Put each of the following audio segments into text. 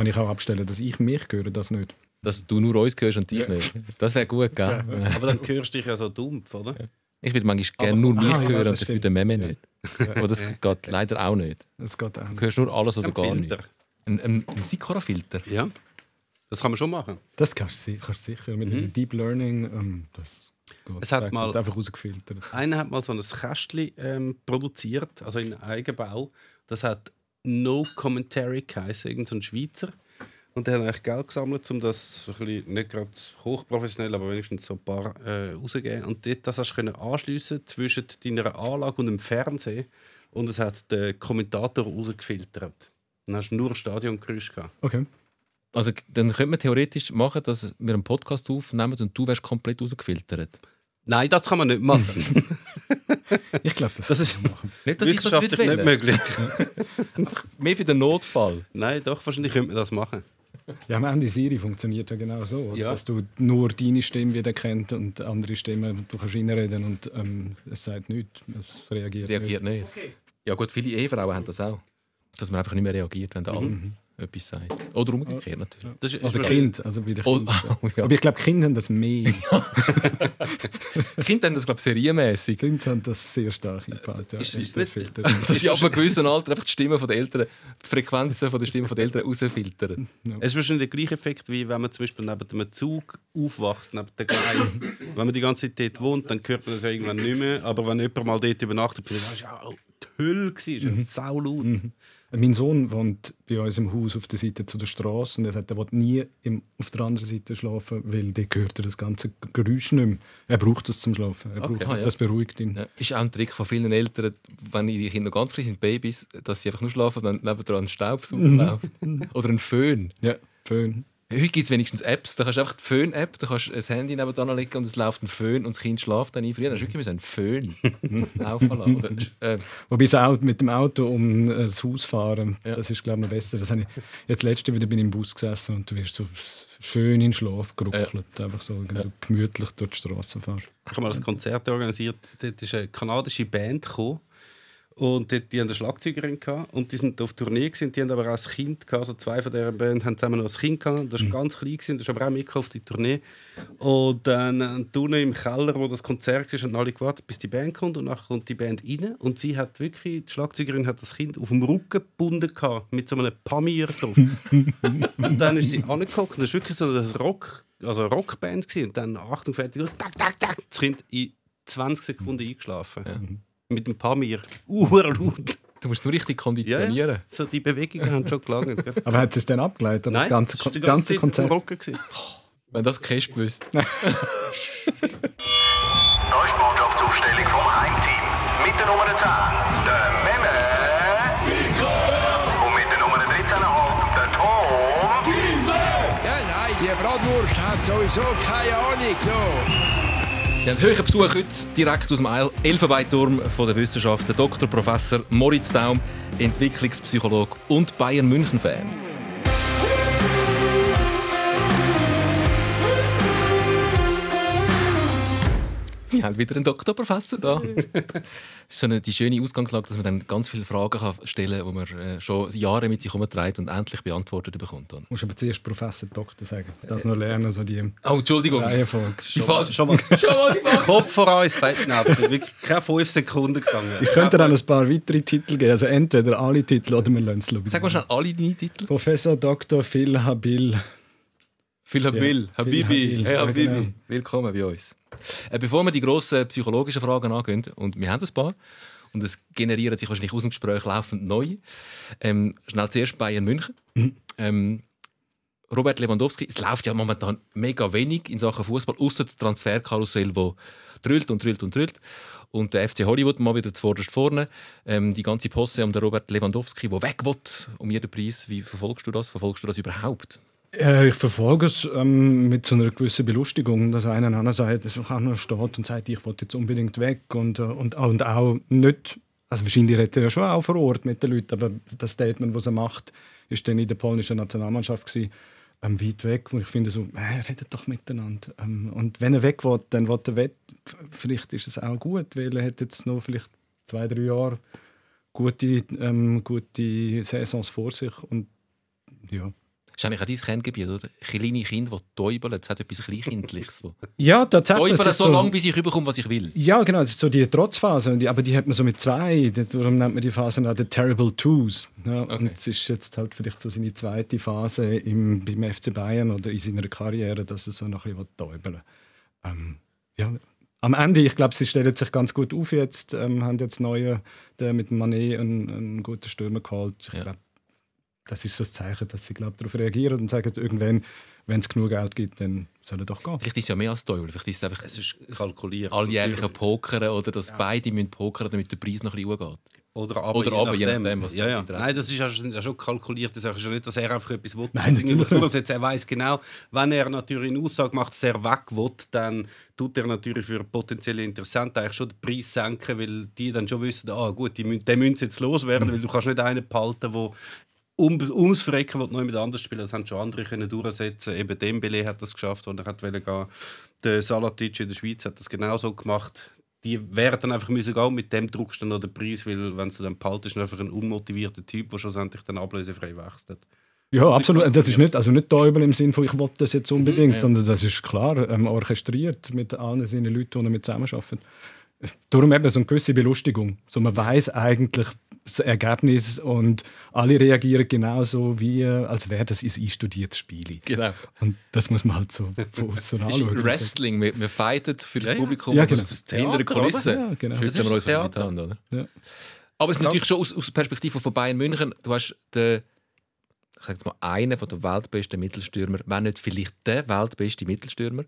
kann ich auch abstellen, dass ich mich höre, das nicht. Dass du nur uns hörst und dich ja. nicht. Das wäre gut, gell? Ja. Aber dann hörst du dich ja so dumpf, oder? Ich würde manchmal gerne nur mich ah, hören und dafür den Meme nicht. Aber das geht leider auch nicht. Das geht auch nicht. Du hörst nur alles oder gar Filter. nicht. Ein, ein, ein Sikora-Filter? Ja. Das kann man schon machen. Das kannst du sicher. Mit mhm. Deep Learning, ähm, das geht es hat mal, einfach rausgefiltert. Einer hat mal so ein Kästchen ähm, produziert, also in Eigenbau. Das hat No Commentary geheißen, irgendein so Schweizer. Und der hat eigentlich Geld gesammelt, um das so ein bisschen, nicht gerade hochprofessionell, aber wenigstens so ein paar äh, rauszugeben. Und dort, das hast du anschliessen zwischen deiner Anlage und dem Fernsehen. Und es hat den Kommentator rausgefiltert. Dann hast du nur Stadiongeräusch gehabt. Okay. Also dann könnte man theoretisch machen, dass wir einen Podcast aufnehmen und du wärst komplett rausgefiltert. Nein, das kann man nicht machen. ich glaube, das, das ist nicht, dass wissenschaftlich ich das nicht möglich. Einfach mehr für den Notfall. Nein, doch, wahrscheinlich könnte man das machen. Ja, am Ende Siri funktioniert ja genau so, ja. dass du nur deine Stimme wieder kennst und andere Stimmen, du kannst reinreden und ähm, es sagt nichts, es reagiert, es reagiert nicht. nicht. Okay. Ja gut, viele Ehefrauen haben das auch, dass man einfach nicht mehr reagiert, wenn der mhm. Etwas sagt. Oder umgekehrt natürlich. Das ist, Oder Kind, also bei den oh, oh, ja. Aber ich glaube, Kinder haben das mehr. Kinder haben das, glaube ich, serienmässig. Kinder haben das sehr stark eingebaut. Ja, ist, ist Filter. Dass sie ab einem gewissen Alter einfach die Stimmen der Eltern, die Frequenzen der Stimmen der Eltern rausfiltern. Ja. Es ist wahrscheinlich der gleiche Effekt, wie wenn man zum Beispiel neben einem Zug aufwächst, neben der Gleis. wenn man die ganze Zeit dort wohnt, dann hört man das ja irgendwann nicht mehr. Aber wenn jemand mal dort übernachtet, findet man, das war ja die Hölle, das war mhm. saulaut. Mhm. Mein Sohn wohnt bei uns im Haus auf der Seite zu der Straße und er sagt, er will nie im, auf der anderen Seite schlafen, weil der gehört das ganze Geräusch nicht mehr. Er braucht das zum Schlafen. Er okay. braucht das, das beruhigt ihn. Ja. Ist auch ein Trick von vielen Eltern, wenn ihre Kinder ganz klein sind, Babys, dass sie einfach nur schlafen, dann nebenan ein Staubsauger läuft. Oder ein Föhn. Ja, Föhn. Heute gibt es wenigstens Apps. Da kannst du einfach die Föhn-App, da kannst du ein Handy nebenan legen und es läuft ein Föhn und das Kind schläft dann ein. Früher hast du wirklich einen Föhn laufen lassen. Äh, Wobei es auch mit dem Auto um das Haus fahren, ja. das ist glaube ich besser. Das habe ich jetzt letzte wieder bin ich im Bus gesessen und du wirst so schön in Schlaf geruckelt, ja. einfach so ja. gemütlich durch die Straße fahren. Ich habe mal ein Konzert organisiert. Dort ist eine kanadische Band gekommen und die, die haben eine Schlagzeugerin gehabt, und die sind auf Tournee gewesen, die haben aber auch ein Kind gehabt, also zwei von dieser Band haben zusammen noch ein Kind gehabt, das war mhm. ganz klein gewesen, das ist aber auch mitgekommen auf die Tournee. Und dann eine Tournee im Keller, wo das Konzert war, haben alle gewartet, bis die Band kommt und dann kommt die Band rein und sie hat wirklich, die Schlagzeugerin hat das Kind auf dem Rücken gebunden gehabt, mit so einem Pamir drauf. und dann ist sie angeguckt und das war wirklich so eine Rock, also eine Rockband gewesen. und dann Achtung, fertig, tak, tak, tak, das Kind in 20 Sekunden eingeschlafen. Ja mit dem Pamir. Urlaut. Du musst nur richtig konditionieren. Ja, so die Bewegungen haben schon gelangt. Aber hat es dann abgeleitet? Nein, das ganze, das ganze, ganze Konzert? Rocken Wenn das Cash gewusst. da ist die Mannschaftsaufstellung vom Heimteam. Mit der Nummer 10, der Memme. Und mit der Nummer 13,5, der Tom. Giese! Ja, nein, die Bratwurst hat sowieso keine Ahnung. So. Wir haben höheren Besuch heute direkt aus dem Elfenbeinturm von der Wissenschaft, der Dr. Professor Moritz Daum, Entwicklungspsychologe und Bayern München-Fan. Wir haben wieder einen Doktorprofessor da. das ist so eine, die schöne Ausgangslage, dass man dann ganz viele Fragen kann stellen kann, die man äh, schon Jahre mit sich herumträgt und endlich beantwortet bekommt. Du musst aber zuerst Professor Doktor sagen. Das noch lernen, so die Oh, Entschuldigung. Reihenfolge. Die falsch. Schon mal, schon mal die Kopf voran ins Fettnäpfchen. Wirklich keine fünf Sekunden gegangen. Ich könnte dann ein paar weitere Titel geben. Also entweder alle Titel oder wir lassen es Sag mal schnell alle deine Titel. Professor Dr. Phil Habil. Phil Habil. Ja, Habibi. Hey Habibi. Ja, genau. Willkommen bei uns. Äh, bevor wir die grossen psychologischen Fragen angehen, und wir haben ein paar, und es generieren sich wahrscheinlich aus dem Gespräch laufend neu. Ähm, schnell zuerst Bayern München. Mhm. Ähm, Robert Lewandowski, es läuft ja momentan mega wenig in Sachen Fußball, außer das Transferkarussell, wo drüllt und drüllt und drüllt. Und der FC Hollywood mal wieder zuvorderst vorne. Ähm, die ganze Posse um den Robert Lewandowski, der weg will, um jeden Preis. Wie verfolgst du das? Verfolgst du das überhaupt? Äh, ich verfolge es ähm, mit so einer gewissen Belustigung, dass einer an einer Seite so auch steht und sagt, ich will jetzt unbedingt weg und, äh, und, und auch nicht, also wahrscheinlich redet er ja schon auch vor Ort mit den Leuten, aber das Statement, das er macht, ist dann in der polnischen Nationalmannschaft gewesen, ähm, weit weg, wo ich finde so, äh, redet doch miteinander. Ähm, und wenn er weg will, dann will er weg. Vielleicht ist es auch gut, weil er hat jetzt noch vielleicht zwei, drei Jahre gute, ähm, gute Saisons vor sich und ja ist eigentlich auch dein Kerngebiet, oder? Kleine Kinder, die täubeln, das hat etwas Kleinkindliches. Ja, tatsächlich. Täubeln so, so lange, bis ich überkomme, was ich will. Ja, genau, das ist so die Trotzphase, die- aber die hat man so mit zwei, darum nennt man die Phase auch The Terrible Twos. Ja, Okay. Und es ist jetzt halt vielleicht so seine zweite Phase im, beim FC Bayern oder in seiner Karriere, dass er so noch ein bisschen täubeln ähm, ja, Am Ende, ich glaube, sie stellen sich ganz gut auf jetzt, ähm, haben jetzt neue, der mit Manet einen, einen guten Stürmer geholt. Ich Ja. glaube, das ist so das Zeichen, dass sie glaub, darauf reagieren und sagen, irgendwann, wenn es genug Geld gibt, dann soll er doch gehen. Vielleicht ist es ja mehr als Teufel. Vielleicht ist es einfach Es ist kalkuliert. alljährliche Pokern oder dass beide müssen pokern damit der Preis noch ein bisschen hochgeht. Oder aber, Oder aber, je nachdem, was ja, ja. Nein, das ist ja schon, ja schon kalkuliert. Das ist ja nicht, dass er einfach etwas will. Nein, durchsetzt. Er weiß genau, wenn er natürlich eine Aussage macht, dass er weg will, dann tut er natürlich für potenzielle Interessenten eigentlich schon den Preis senken, weil die dann schon wissen, ah gut, die, mü- der müssen jetzt loswerden, Mhm. weil du kannst nicht einen behalten, der um, ums Verrecken will noch jemand anders spielen. Das haben schon andere können durchsetzen. Eben Dembele hat das geschafft, wo er hat wollte gehen. Der Salatic in der Schweiz hat das genauso gemacht. Die werden dann einfach müssen gehen. Mit dem druckst du dann noch den Preis, weil wenn du dann behaltest, ist einfach ein unmotivierter Typ, der schlussendlich dann ablösefrei wechselt. Ja, absolut. Das ist nicht, also nicht Täubel im Sinne von, ich will das jetzt unbedingt, ja. sondern das ist klar ähm, orchestriert mit allen seinen Leuten, die er mit zusammenarbeiten. Darum eben so eine gewisse Belustigung. So, man weiß eigentlich das Ergebnis und alle reagieren genauso, wie als wäre das ein einstudiertes Spiel. Genau. Und das muss man halt so von außen anschauen. Wrestling. Wir, wir fighten für das Ja. Publikum. Ja, also genau. das Hinter der Kulisse. Ja, genau. Schützen wir uns Theater. Hand, oder? Ja. Aber es ist natürlich schon aus, aus der Perspektive von Bayern München. Du hast den, ich sag jetzt mal, einen von der weltbesten Mittelstürmer, wenn nicht vielleicht der weltbeste Mittelstürmer,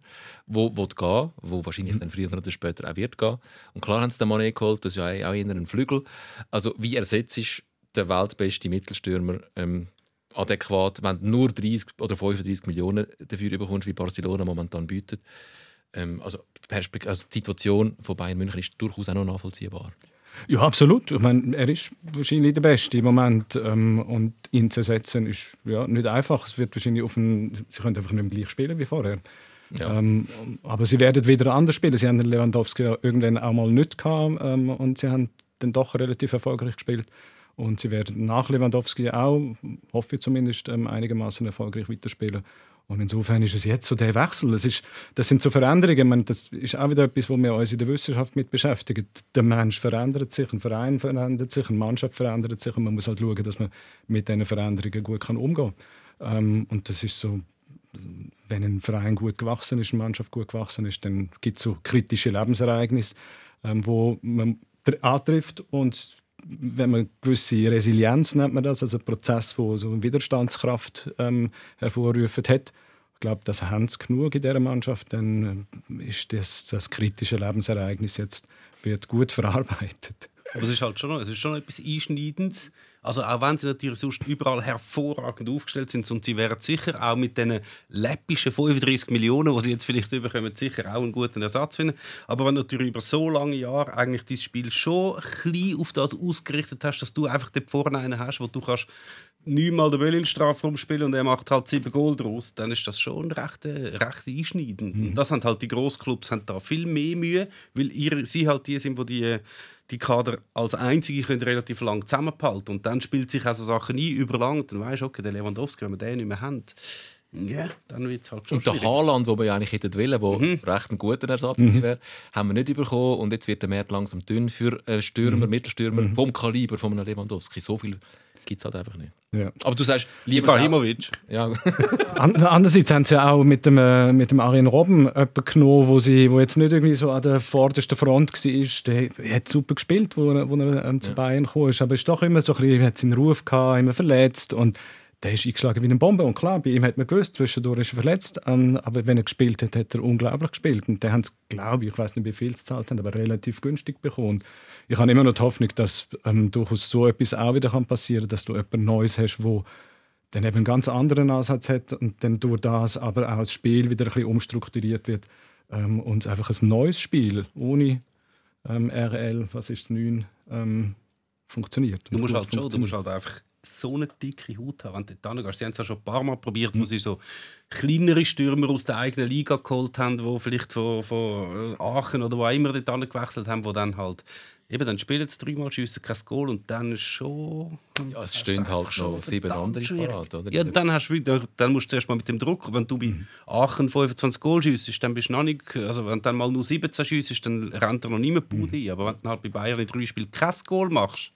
wo wo gehen, wo wahrscheinlich dann früher oder später auch wird gehen. Und klar haben sie den Mané geholt, das ist ja auch eher ein Flügel. Also wie ersetzt ist der weltbeste Mittelstürmer ähm, adäquat, wenn du nur 30 oder 35 Millionen dafür bekommst, wie Barcelona momentan bietet. Ähm, also, also die Situation von Bayern München ist durchaus auch noch nachvollziehbar. Ja, absolut. Ich meine, er ist wahrscheinlich der Beste im Moment. Ähm, und ihn zu ersetzen ist ja, nicht einfach. Es wird wahrscheinlich auf ein, sie können einfach nicht mehr gleich spielen wie vorher. Ja. Ähm, aber sie werden wieder anders spielen. Sie haben den Lewandowski ja irgendwann auch mal nicht gehabt, ähm, und sie haben dann doch relativ erfolgreich gespielt. Und sie werden nach Lewandowski auch, hoffe ich zumindest, ähm, einigermaßen erfolgreich weiterspielen. Und insofern ist es jetzt so der Wechsel. Es ist, das sind so Veränderungen. Meine, das ist auch wieder etwas, wo wir uns in der Wissenschaft mit beschäftigen. Der Mensch verändert sich, ein Verein verändert sich, eine Mannschaft verändert sich und man muss halt schauen, dass man mit diesen Veränderungen gut kann umgehen kann. Ähm, und das ist so, wenn ein Verein gut gewachsen ist, eine Mannschaft gut gewachsen ist, dann gibt es so kritische Lebensereignisse, ähm, wo man tr- antrifft und wenn man gewisse Resilienz nennt man das, also Prozess, wo so eine Widerstandskraft ähm, hervorrufen hat. Glaube, das haben sie genug in dieser Mannschaft. Dann äh, ist das, das kritische Lebensereignis jetzt wird gut verarbeitet. Aber es ist halt schon, es ist schon etwas Einschneidendes. Also auch wenn sie natürlich sonst überall hervorragend aufgestellt sind und sie werden sicher auch mit diesen läppischen 35 Millionen, die sie jetzt vielleicht bekommen, sicher auch einen guten Ersatz finden. Aber wenn du natürlich über so lange Jahre eigentlich dein Spiel schon ein bisschen auf das ausgerichtet hast, dass du einfach dort vorne einen hast, wo du kannst neunmal den Böll in den Strafraum spielen und er macht halt sieben Goal draus, dann ist das schon recht, äh, recht einschneidend. Und das haben halt die Grossclubs haben da viel mehr Mühe, weil ihre, sie halt die sind, wo die, die Kader als einzige können relativ lang zusammenhalten und dann spielt sich auch so Sachen ein über lang, dann weißt du, okay, der Lewandowski, wenn wir den nicht mehr haben, ja, dann wird es halt schon Und der schwierig. Haaland, den wir ja eigentlich hätten wollen, der recht ein guter Ersatz gewesen wäre, haben wir nicht bekommen. Und jetzt wird der Markt langsam dünn für einen Stürmer, Mittelstürmer vom Kaliber von einem Lewandowski. So viel gibt es halt einfach nicht. Ja. Aber du sagst, lieber... Ibrahimovic. Ja, An- Andererseits haben sie auch mit dem, äh, mit dem Arjen Robben jemanden genommen, wo, sie, wo jetzt nicht irgendwie so an der vordersten Front war. Der hat super gespielt, wo er, wo er ähm, zu Bayern kam. Aber er ist doch immer so ein bisschen, hat seinen Ruf gehabt, immer verletzt. Und der ist eingeschlagen wie eine Bombe. Und klar, bei ihm hat man gewusst, zwischendurch ist er verletzt. Ähm, aber wenn er gespielt hat, hat er unglaublich gespielt. Und der haben es, glaube ich, ich weiß nicht, wie viel sie gezahlt haben, aber relativ günstig bekommen. Ich habe immer noch die Hoffnung, dass ähm, durchaus so etwas auch wieder kann passieren kann, dass du jemand Neues hast, wo dann eben einen ganz anderen Ansatz hat und dann durch das aber auch das Spiel wieder ein bisschen umstrukturiert wird ähm, und es einfach ein neues Spiel ohne ähm, RL, was ist das 9, ähm, funktioniert. Du musst halt schon, du musst halt einfach so eine dicke Haut haben, wenn du dort hingehst. Sie haben es ja schon ein paar Mal probiert, wo sie so kleinere Stürmer aus der eigenen Liga geholt haben, die vielleicht von, von Aachen oder wo auch immer dort gewechselt haben, die dann halt Eben, dann spielen sie dreimal, schiessen kein Goal und dann schon... Ja, es stehen halt noch sieben andere parat, oder? Ja, dann, hast du, dann musst du zuerst mal mit dem Druck... Wenn du bei Aachen 25 Goal schiessest, dann bist du noch nicht... Also wenn du dann mal nur 17 schiessest, dann rennt er noch niemand Bude ein. Aber wenn du halt bei Bayern in drei Spielen kein Goal machst,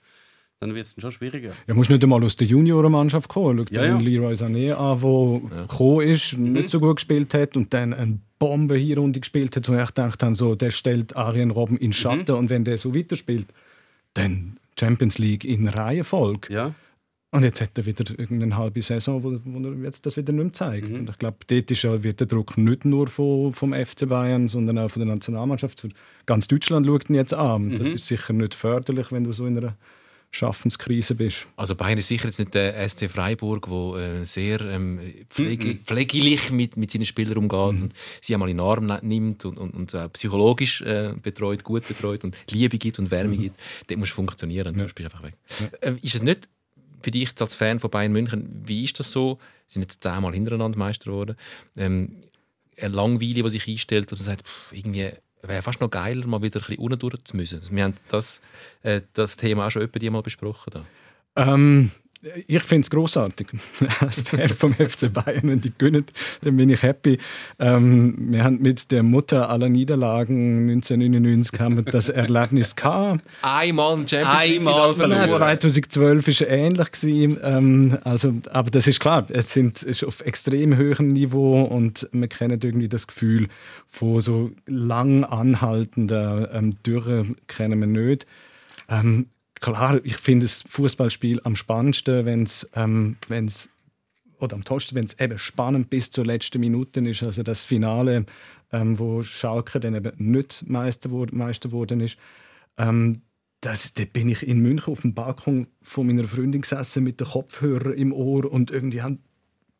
dann wird es dann schon schwieriger. Ja, musst nicht einmal aus der Juniorenmannschaft kommen. Schau dir Ja, ja. den Leroy Sané an, der gekommen ist, nicht so gut gespielt hat und dann eine Bombe hier Runde gespielt hat, wo ich gedacht habe, so, der stellt Arjen Robben in Schatten und wenn der so weiterspielt, dann Champions League in Reihenfolge. Ja. Und jetzt hat er wieder irgendeine halbe Saison, wo, wo er jetzt das wieder nicht mehr zeigt. Und ich glaube, dort ist ja, wird der Druck nicht nur vom, vom FC Bayern, sondern auch von der Nationalmannschaft. Ganz Deutschland schaut ihn jetzt an. Und Das ist sicher nicht förderlich, wenn du so in einer Schaffenskrise bist. Also Bayern ist sicher jetzt nicht der SC Freiburg, wo äh, sehr ähm, pflege, pfleglich mit, mit seinen Spielern umgeht und sie einmal in den Arm ne- nimmt und, und, und äh, psychologisch äh, betreut, gut betreut und Liebe gibt und Wärme gibt. Dort muss funktionieren, sonst bist du einfach weg. Äh, ist es nicht für dich als Fan von Bayern München, wie ist das so? Sie sind jetzt zehnmal hintereinander Meister geworden. Ähm, eine Langweile, die sich einstellt, dass man sagt, pff, irgendwie wäre fast noch geiler, mal wieder ein bisschen unten zu müssen. Wir haben das, äh, das Thema auch schon etwa die mal besprochen. Da. Ähm, ich finde es grossartig. Als Fan vom FC Bayern, wenn die gewinnen, dann bin ich happy. Ähm, wir haben mit der Mutter aller Niederlagen 1999 haben wir das Erlebnis gehabt. Einmal ein Champions League Einmal verloren. 2012 war ähnlich. Gewesen. Ähm, also, aber das ist klar, es sind, es ist auf extrem hohem Niveau und wir kennen irgendwie das Gefühl von so lang anhaltender ähm, Dürre kennen wir nicht. Ähm, klar, ich finde das Fußballspiel am spannendsten, wenn es ähm, wenn's oder am tollsten, wenn es eben spannend bis zur letzten Minute ist. Also das Finale, ähm, wo Schalke dann eben nicht Meister, wur- Meister geworden ist. Ähm, das, da bin ich in München auf dem Balkon von meiner Freundin gesessen mit den Kopfhörern im Ohr und irgendwie haben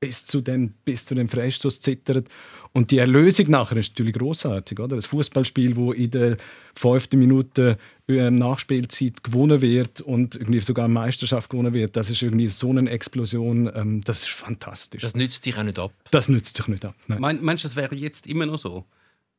bis zu dem, bis zu dem Freistoß zittert. Und die Erlösung nachher ist natürlich großartig, oder? Das Fußballspiel, wo in der fünften Minute äh, Nachspielzeit gewonnen wird und irgendwie sogar eine Meisterschaft gewonnen wird, das ist irgendwie so eine Explosion. Ähm, das ist fantastisch. Das nützt sich auch nicht ab. Das nützt sich nicht ab. Nein. Mein, meinst du, das wäre jetzt immer noch so?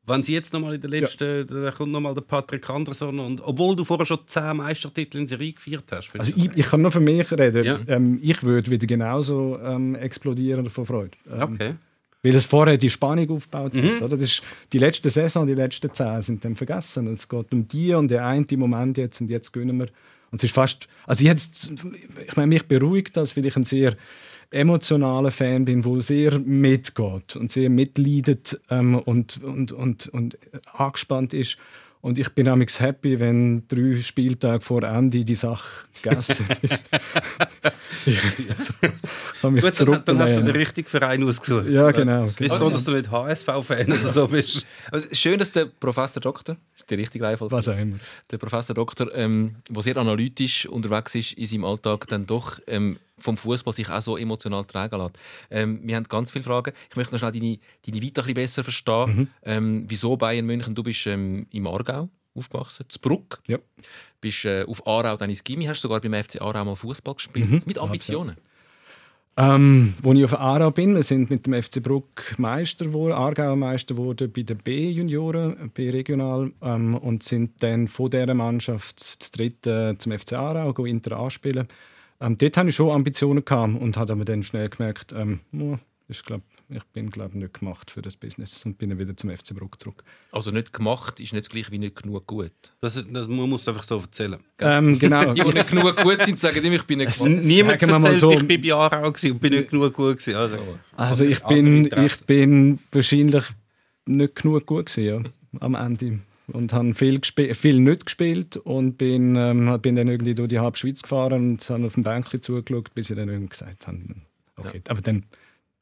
Wenn sie jetzt nochmal in der letzten, da kommt nochmal der Patrick Anderson und obwohl du vorher schon zehn Meistertitel in Serie gefeiert hast. Also ich, ich kann nur für mich reden. Ja. Ähm, ich würde wieder genauso ähm, explodieren vor Freude. Ähm, okay. Weil es vorher die Spannung aufgebaut hat. Oder? Das ist die letzte Saison, die letzten zehn sind dann vergessen. Es geht um die und der eine Moment jetzt und jetzt gönnen wir. Und es ist fast, also jetzt, ich meine, mich beruhigt das, weil ich ein sehr emotionaler Fan bin, wo sehr mitgeht und sehr mitleidet ähm, und, und, und, und angespannt ist. Und ich bin amigs happy, wenn drei Spieltage vor Ende die Sache gegessen ist. ich also, kann mich Gut, dann, dann hast du den richtigen Verein ausgesucht. Ja, genau. Ist froh, dass du nicht HSV-Fan oder so bist. Also schön, dass der Professor Doktor, das ist die richtige Reihenfolge, Was auch immer. der Professor Doktor, ähm, der sehr analytisch unterwegs ist in seinem Alltag, dann doch ähm, vom Fußball sich auch so emotional tragen lässt. Ähm, wir haben ganz viele Fragen. Ich möchte noch schnell deine, deine Vita ein bisschen besser verstehen. Ähm, wieso Bayern München? Du bist ähm, im Aargau aufgewachsen, zu Bruck. Ja. Bist äh, auf Aarau dann ins Gimmi, hast sogar beim FC Aarau mal Fußball gespielt. Mit Ambitionen. Ähm, wo ich auf Aarau bin, wir sind mit dem FC Bruck Meister geworden, Aargauer Meister geworden bei den B-Junioren, B-Regional ähm, und sind dann von dieser Mannschaft das dritte zum FC Aarau, go Inter anspielen. Ähm, dort hatte ich schon Ambitionen gehabt und habe aber dann schnell gemerkt, ähm, oh, ist, glaub, ich bin glaub, nicht gemacht für das Business und bin dann wieder zum FC Bruck zurück. Also nicht gemacht ist nicht das gleiche wie nicht genug gut. Das, das, man muss es einfach so erzählen. Ähm, genau. Die, die nicht genug gut sind, sagen immer, ich bin nicht gemacht. Niemand sagen erzählt, so- ich bin bei Aarau und bin nicht genug gut gewesen. Also, Also ich bin, ich bin wahrscheinlich nicht genug gut gewesen, ja, am Ende. Und habe viel, viel nicht gespielt und bin, ähm, bin dann irgendwie durch die halbe Schweiz gefahren und habe auf dem Bänkchen zugeschaut, bis ich dann irgendwie gesagt habe, okay, aber dann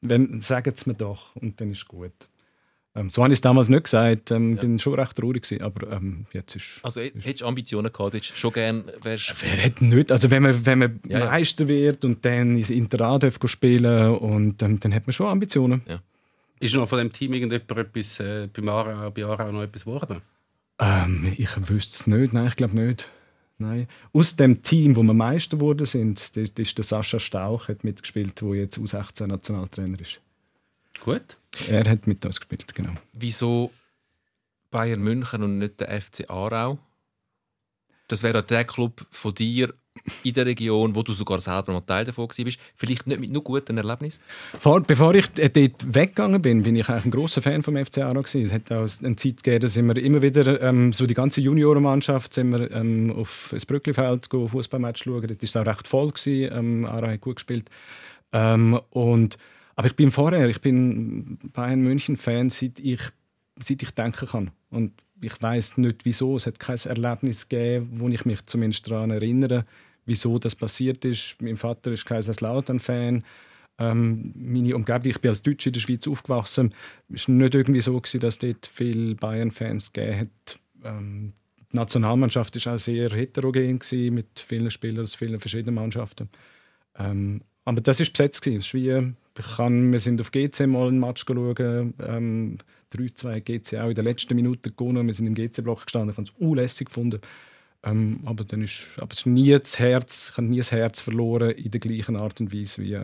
wenn, sagen sie mir doch und dann ist gut. Ähm, so habe ich es damals nicht gesagt, ähm, bin schon recht traurig gewesen, aber ähm, jetzt ist... Also hättest du Ambitionen gehabt, hättest du schon gerne wärst Wer hat nicht? Also wenn man, wenn man Ja, ja. Meister wird und dann ins Internat spielen und ähm, dann hat man schon Ambitionen. ist noch von dem Team irgendjemand etwas, äh, bei Aarau noch etwas geworden? Ähm, ich wüsste es nicht. Nein, ich glaube nicht. Nein. Aus dem Team, wo wir Meister geworden sind, das, ist der Sascha Stauch, hat mitgespielt, der jetzt U16 Nationaltrainer ist. Gut. Er hat mit uns gespielt, genau. wieso Bayern München und nicht der FC Aarau? das wäre der Club von dir in der Region, wo du sogar selber noch Teil davon warst. Vielleicht nicht mit nur guten Erlebnissen? Vor, bevor ich dort weggegangen bin, bin ich eigentlich ein großer Fan vom FC Aarau Es hat auch eine Zeit gegeben, da sind wir immer wieder, ähm, so die ganze Juniorenmannschaft, sind wir ähm, auf das Brücklifeld Fußballmatch schauen. Dort war es auch recht voll. Gewesen. Ähm, Aarau hat gut gespielt. Ähm, und, aber ich bin vorher, ich bin Bayern München Fan, seit ich, seit ich denken kann. Und ich weiß nicht wieso. Es hat kein Erlebnis gegeben, wo ich mich zumindest daran erinnere, wieso das passiert ist. Mein Vater ist Kaiserslautern-Fan. Ähm, meine Umgebung, ich bin als Deutscher in der Schweiz aufgewachsen. Es war nicht irgendwie so, gewesen, dass dort viele Bayern-Fans gegeben hat. Ähm, die Nationalmannschaft war auch sehr heterogen gewesen, mit vielen Spielern aus vielen verschiedenen Mannschaften. Ähm, aber das war besetzt. Gewesen. Ich kann, wir sind auf GC mal einen Match geschaut. Ähm, 3-2 GC auch in der letzten Minute gewonnen. Wir sind im GC-Block gestanden. Ich habe es unlässig gefunden. Ähm, aber dann ist, aber es ist nie das Herz, ich habe nie das Herz verloren in der gleichen Art und Weise wie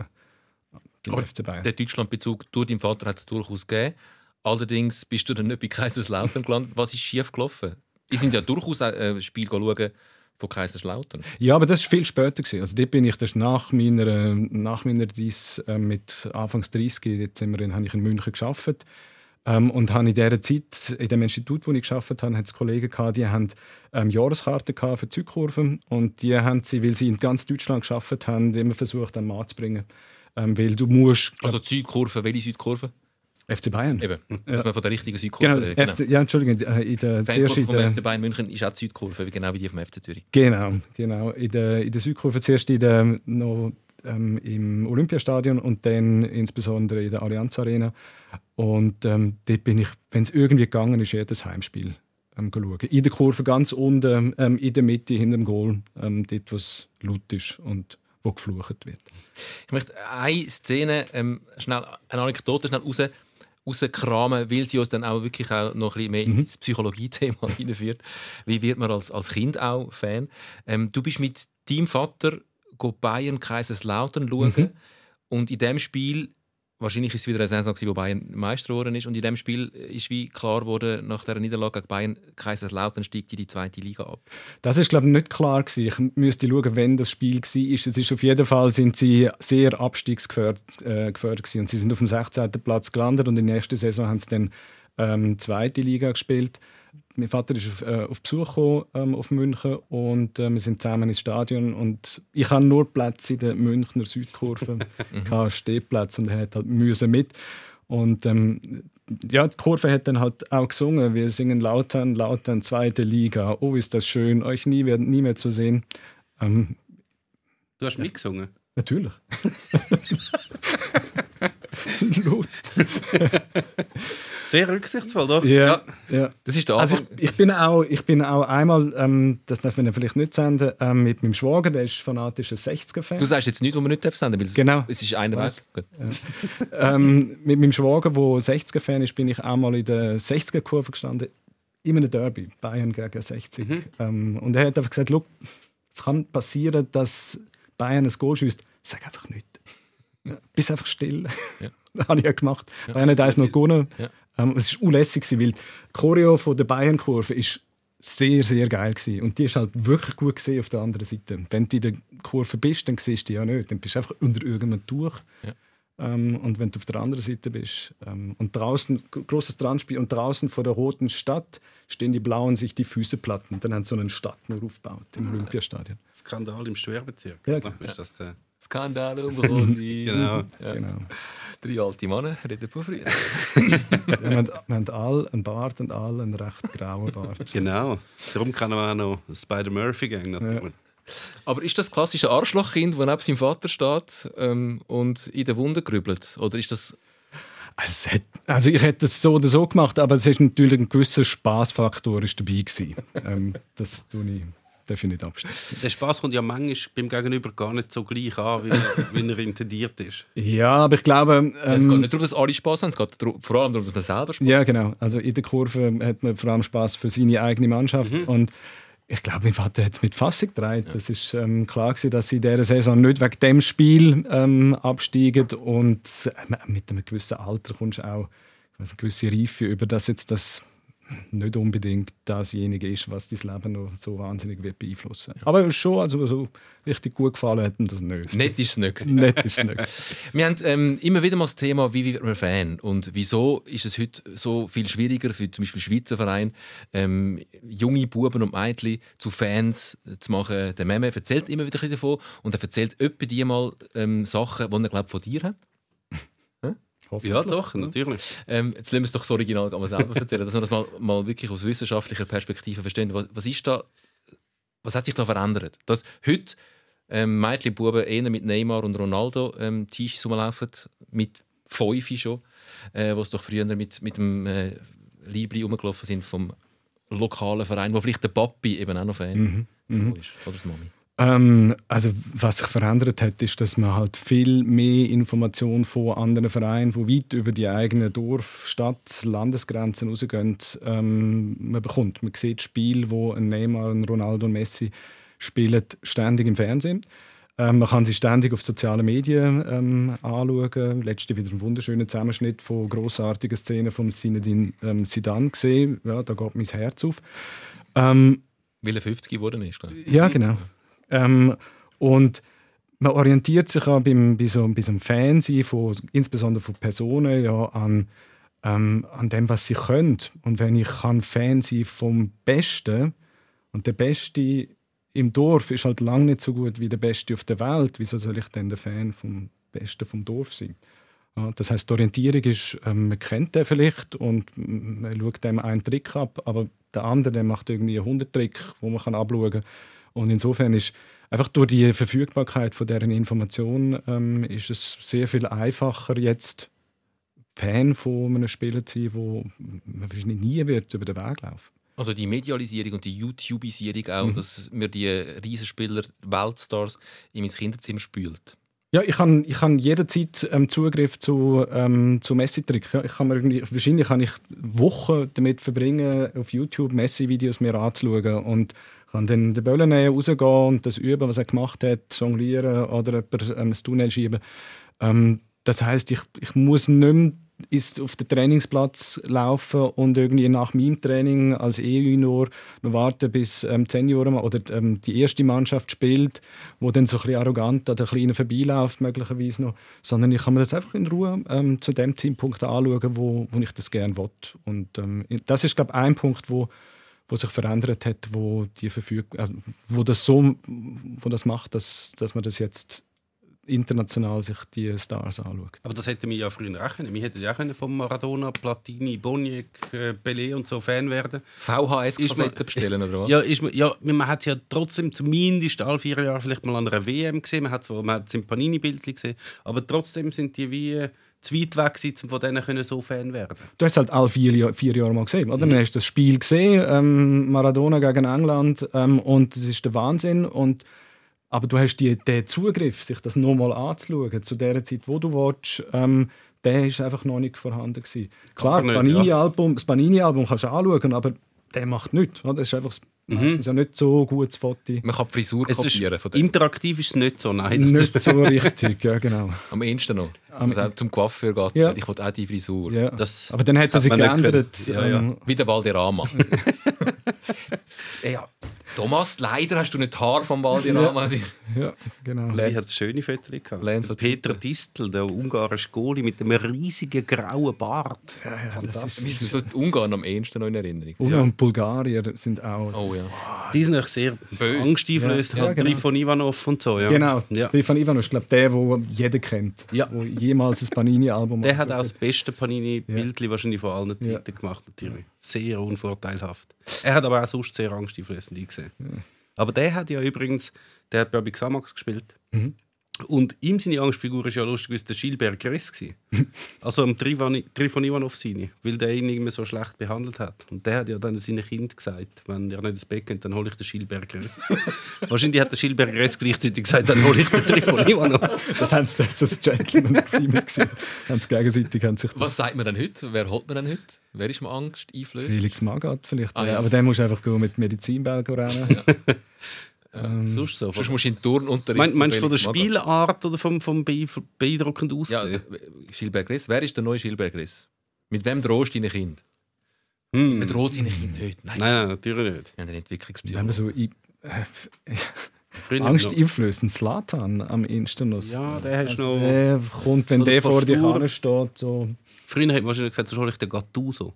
beim aber FC Bayern. Der Deutschlandbezug durch deinen Vater hat es durchaus gegeben. Allerdings bist du dann nicht bei Kaiserslautern gelandet. Was ist schief gelaufen? Die sind ja durchaus ein äh, Spiel schauen von Kaiserslautern. Ja, aber das war viel später. Gewesen. Also dort bin ich das nach meiner, nach meiner Dies, äh, mit Anfangs 30, jetzt sind wir in, habe ich in München gearbeitet ähm, und habe in dieser Zeit, in dem Institut, wo ich gearbeitet habe, hat es Kollegen gehabt, die haben ähm, Jahreskarten für Zugkurven und die haben sie, weil sie in ganz Deutschland gearbeitet haben, immer versucht, an den Markt zu bringen. Ähm, weil du musst... Also Südkurve, welche Südkurve? FC Bayern. Eben, dass man von der richtigen Südkurve genau, genau. FC, ja, Entschuldigung, äh, in der zuerst in der, FC Bayern München ist auch die Südkurve, genau wie die vom FC Zürich. Genau, genau. In der, in der Südkurve zuerst in der, noch ähm, im Olympiastadion und dann insbesondere in der Allianz Arena. Und ähm, dort bin ich, wenn es irgendwie gegangen ist, jedes Heimspiel ähm, geschaut. In der Kurve ganz unten, ähm, in der Mitte, hinter dem Goal, ähm, dort, wo es laut ist und wo geflucht wird. Ich möchte eine Szene, ähm, schnell, eine Anekdote schnell raus, rauskramen, weil sie uns dann auch wirklich auch noch ein bisschen mehr mhm. ins Psychologie-Thema hineinführt. Wie wird man als, als Kind auch Fan? Ähm, du bist mit deinem Vater Bayern Kaiserslautern schauen. Mhm. Und in dem Spiel, wahrscheinlich ist es wieder eine Saison, wo Bayern Meister geworden ist. Und in dem Spiel ist wie klar geworden, nach der Niederlage gegen Bayern, Kaiserslautern steigt in die zweite Liga ab. Das ist glaube ich nicht klar gewesen. Ich müsste schauen, wenn das Spiel war. Es ist auf jeden Fall sind sie sehr abstiegsgefährdet äh, und sie sind auf dem 16. Platz gelandet und in der nächsten Saison haben sie dann ähm, zweite Liga gespielt mein Vater ist auf, äh, auf Besuch gekommen, ähm, auf München und äh, wir sind zusammen ins Stadion und ich hatte nur Plätze in der Münchner Südkurve, mhm. Stehplätze und er hat halt müssen mit und ähm, ja, die Kurve hat dann halt auch gesungen, wir singen Lautern, Lautern, zweite Liga, oh ist das schön, euch nie, nie mehr zu sehen. Ähm, du hast mitgesungen? Natürlich. Sehr rücksichtsvoll, doch? Ja, ja. Das ist der also ich, ich, bin auch, ich bin auch einmal, ähm, das darf man vielleicht nicht senden, ähm, mit meinem Schwager, der ist fanatischer 60er-Fan. Du sagst jetzt nichts, was man nicht senden darf, genau. es ist einer weg. Ja. ähm, mit meinem Schwager, der 60er-Fan ist, bin ich auch mal in der 60er-Kurve gestanden, in einem Derby, Bayern gegen 60. Mhm. Ähm, und er hat einfach gesagt, es kann passieren, dass Bayern ein Goal schießt. Sag einfach nichts. Ja. Bist einfach still. Ja. das habe ich ja gemacht. Ja. Bayern hat eins noch gewonnen. Ja. Ähm, es war unlässig, weil die Choreo von der Bayern-Kurve ist sehr, sehr geil gewesen. Und die ist halt wirklich gut gesehen auf der anderen Seite. Wenn du in der Kurve bist, dann siehst du die ja nicht. Dann bist du einfach unter irgendeinem Tuch. Ja. Ähm, und wenn du auf der anderen Seite bist ähm, und draußen, großes Transspiel und draußen vor der roten Stadt stehen die Blauen sich die Füße platten. Dann haben sie so einen Stadtmauer aufgebaut im Olympiastadion. Skandal im Schwerbezirk. Ja, genau. Ist das der Skandal um Rosi. genau. Ja. genau. Drei alte Männer reden von früher. wir, haben, wir haben alle einen Bart und alle einen recht grauen Bart. Genau. Darum kennen wir auch noch Spider-Murphy-Gang natürlich. Ja. Aber ist das klassische Arschlochkind, das neben seinem Vater steht ähm, und in den Wunden grübelt? Oder ist das... Also, also ich hätte es so oder so gemacht, aber es ist natürlich ein gewisser Spaßfaktor dabei gewesen. ähm, das tue ich darf ich nicht abstreiten. Der Spaß kommt ja manchmal beim Gegenüber gar nicht so gleich an, wie, wie er intendiert ist. Ja, aber ich glaube... Ähm, es geht nicht darum, dass alle Spaß haben, es geht vor allem darum, dass man selber Spaß Ja, genau. Also in der Kurve hat man vor allem Spaß für seine eigene Mannschaft mhm. und ich glaube, mein Vater hat es mit Fassung gedreht. Ja. Es war ähm, klar, gewesen, dass sie in dieser Saison nicht wegen dem Spiel ähm, absteigen und äh, mit einem gewissen Alter kommst du auch eine gewisse Reife über das jetzt das nicht unbedingt dasjenige ist, was dein Leben noch so wahnsinnig wird beeinflussen wird. Aber schon, also so richtig gut gefallen hat das nicht. Nett ist es nicht. Nett ist es nicht. Wir haben ähm, immer wieder mal das Thema, wie wird man Fan? Und wieso ist es heute so viel schwieriger für zum Beispiel Schweizer Vereine, ähm, junge Buben und Mädchen zu Fans zu machen? Der Meme erzählt immer wieder davon und er erzählt öppe die mal ähm, Sachen, die er glaub, von dir hat. Ja, doch, natürlich. Ähm, jetzt lassen wir es doch das Original mal selber erzählen, dass wir das mal, mal wirklich aus wissenschaftlicher Perspektive verstehen. Was, was, ist da, was hat sich da verändert? Dass heute ähm, Mädchen Buben eher mit Neymar und Ronaldo ähm, T-Shirts rumlaufen, mit fünf schon, äh, was doch früher mit, mit dem äh, Liebli rumgelaufen sind vom lokalen Verein, wo vielleicht der Papi eben auch noch Fan Mhm. ist, oder das Mami. Ähm, also was sich verändert hat, ist, dass man halt viel mehr Informationen von anderen Vereinen, die weit über die eigenen Dorf-, Stadt-, Landesgrenzen rausgehen, ähm, man bekommt. Man sieht Spiele, wo ein Neymar, ein Ronaldo und Messi spielen, ständig im Fernsehen. Ähm, man kann sie ständig auf sozialen Medien ähm, anschauen. Letzte wieder einen wunderschönen Zusammenschnitt von grossartigen Szenen von Zinedine ähm, Zidane gesehen. Ja, da geht mein Herz auf. Ähm, Weil er 50 geworden ist. glaub ich. ja, genau. Ähm, und man orientiert sich auch beim, bei, so, einem Fansein, von, insbesondere von Personen, ja, an, ähm, an dem, was sie können. Und wenn ich kann Fan sein vom Besten und der Beste im Dorf ist halt lange nicht so gut wie der Beste auf der Welt, wieso soll ich denn der Fan vom Besten vom Dorf sein? Ja, das heißt, die Orientierung ist, ähm, man kennt den vielleicht und man schaut dem einen Trick ab, aber der andere der macht irgendwie einen 100 Trick, wo man kann abschauen kann. Und insofern ist einfach durch die Verfügbarkeit von deren Information ähm, ist es sehr viel einfacher jetzt Fan von einem Spieler zu sein, wo man wahrscheinlich nie wird über den Weg laufen. Also die Medialisierung und die YouTubisierung auch, Mhm. dass mir die Riesenspieler, Weltstars in mein Kinderzimmer spült. Ja, ich habe ich han jederzeit ähm, Zugriff zu, ähm, zu Messi-Trick. Ja, ich kann mir irgendwie, wahrscheinlich kann ich Wochen damit verbringen, auf YouTube Messi-Videos mir anzuschauen und kann dann den Böllen nehmen, rausgehen und das üben, was er gemacht hat, jonglieren oder jemand ähm, das Tunnel schieben. Ähm, das heißt, ich, ich muss nicht mehr ist auf den Trainingsplatz laufen und irgendwie nach meinem Training als E-Junior noch warten, bis ähm, Senioren oder ähm, die erste Mannschaft spielt, wo dann so ein bisschen arrogant an der Kleinen vorbeiläuft, möglicherweise noch. Sondern ich kann mir das einfach in Ruhe ähm, zu dem Zeitpunkt anschauen, wo, wo ich das gerne will. Und ähm, das ist, glaube ich, ein Punkt, wo, wo sich verändert hat, wo, die Verfüg äh, wo das so wo das macht, dass, dass man das jetzt international sich die Stars anschaut. Aber das hätten wir ja früher auch können. Wir hätten ja auch können von Maradona, Platini, Boniek, äh, Pelé und so Fan werden. Ist VHS-Kassetten man- bestellen oder was? Ja, ist, man- ja, man hat es ja trotzdem zumindest alle vier Jahre vielleicht mal an einer WM gesehen. Man hat es man im Panini-Bildchen gesehen. Aber trotzdem sind die wie äh, zu weit weg, gewesen, um von denen können so Fan werden. Du hast halt alle vier, vier Jahre mal gesehen, oder? Hast du das Spiel gesehen, ähm, Maradona gegen England, ähm, und das ist der Wahnsinn. Und, aber du hast die, den Zugriff, sich das nochmal anzuschauen, zu der Zeit, wo du willst, ähm, der ist einfach noch nicht vorhanden gewesen. Klar, das nicht, Panini-Album das Panini-Album kannst du anschauen, aber der macht nichts. Das ist einfach meistens ja nicht so gutes Foto. Man kann die Frisur Es ist, kopieren von dem. interaktiv ist es nicht so, nein. Nicht so richtig, ja genau. Am ehesten noch. Zum, zum Coiffeur geht. Ja. Ich will auch die Frisur. Ja. Das aber dann hat er sich geändert. Ja, ja. ähm, Wie der Valderrama. ja. Thomas, leider hast du nicht die Haare vom Valderrama. ja, genau. Lee hat schöne Fotos gehabt. Peter Distel, der ungarische Goalie mit einem riesigen grauen Bart. Wie ist so die Ungarn am ehesten noch in Erinnerung? Ungarn und Bulgarier sind auch Oh ja. Die sind echt sehr angsteinflößend. Ja, halt genau. Trifon Ivanov und so. Ja. Genau, Ja. Stefan Ivanov ist glaube der, den jeder kennt, Ja. wo jemals ein Panini-Album Der hat auch das beste Panini-Bildchen wahrscheinlich von allen Ja. Zeiten gemacht, natürlich. Sehr unvorteilhaft. Er hat aber auch sonst sehr angsteinflößend eingesehen. Aber der hat ja übrigens, der hat bei Xamax gespielt. Mhm. Und ihm seine Angstfigur war ja lustigerweise der Gilbert Gress. gewesen. also am Trifon Trifon Ivanov seine, weil der ihn irgendwie so schlecht behandelt hat. Und der hat ja dann seinen Kind gesagt, wenn ihr nicht ins Bett geht, dann hole ich den Gilbert Gress. Wahrscheinlich hat der Gilbert Gress gleichzeitig gesagt, dann hole ich den Trifon Ivanov. Das haben sie das ist das Gentleman Agreement gesehen. gegenseitig haben sich das Was sagt man denn heute? Wer holt man denn heute? Wer ist man Angst einflößt? Felix Magath vielleicht. Ah, ja. Aber musst du einfach mit Medizinball rennen. Sonst so. Sonst musst du in den Turnunterricht. Mein, meinst du von der. Spielart oder vom, vom be beeindruckend Ja, Aussehen? der- Gilbert Gress. Wer ist der neue Gilbert Gress? Mit wem drohst du deinen Kind? Hm. Bedroht seine Kinder nicht. Nein, Nein, nein, natürlich nicht. wir haben einen Wenn Entwicklungspsychologen. man so i- äh, Früher noch- Angst einflößen, Slatan am Instanus. Ja, der hast Also noch. der kommt, wenn der der vor dir steht, so Früher hat man wahrscheinlich gesagt, so ich den Gattuso.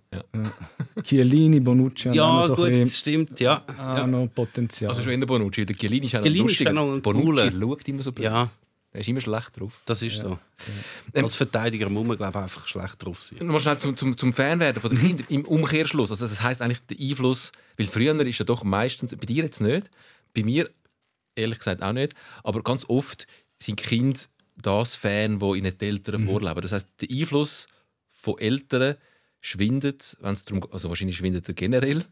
Chiellini, Bonucci, haben Ja, auch so gut, ein das stimmt, ja. auch ja. noch Potenzial. Also schon in der Bonucci. Der Chiellini ist ja noch Chiellini ist lustiger. ja noch ein Bonucci schaut immer so blöd. Ja, Er ist immer schlecht drauf. das ist so. Ähm, Als Verteidiger muss man, glaube ich, einfach schlecht drauf sein. Nochmal schnell zum, zum, zum Fanwerden von den Kindern im Umkehrschluss. Also das heißt eigentlich der Einfluss, weil früher ist ja doch meistens, bei dir jetzt nicht, bei mir ehrlich gesagt auch nicht, aber ganz oft sind Kinder das Fan, wo ihnen die Eltern vorleben. Das heißt, der Einfluss von Eltern schwindet, wenn es darum also wahrscheinlich schwindet er generell.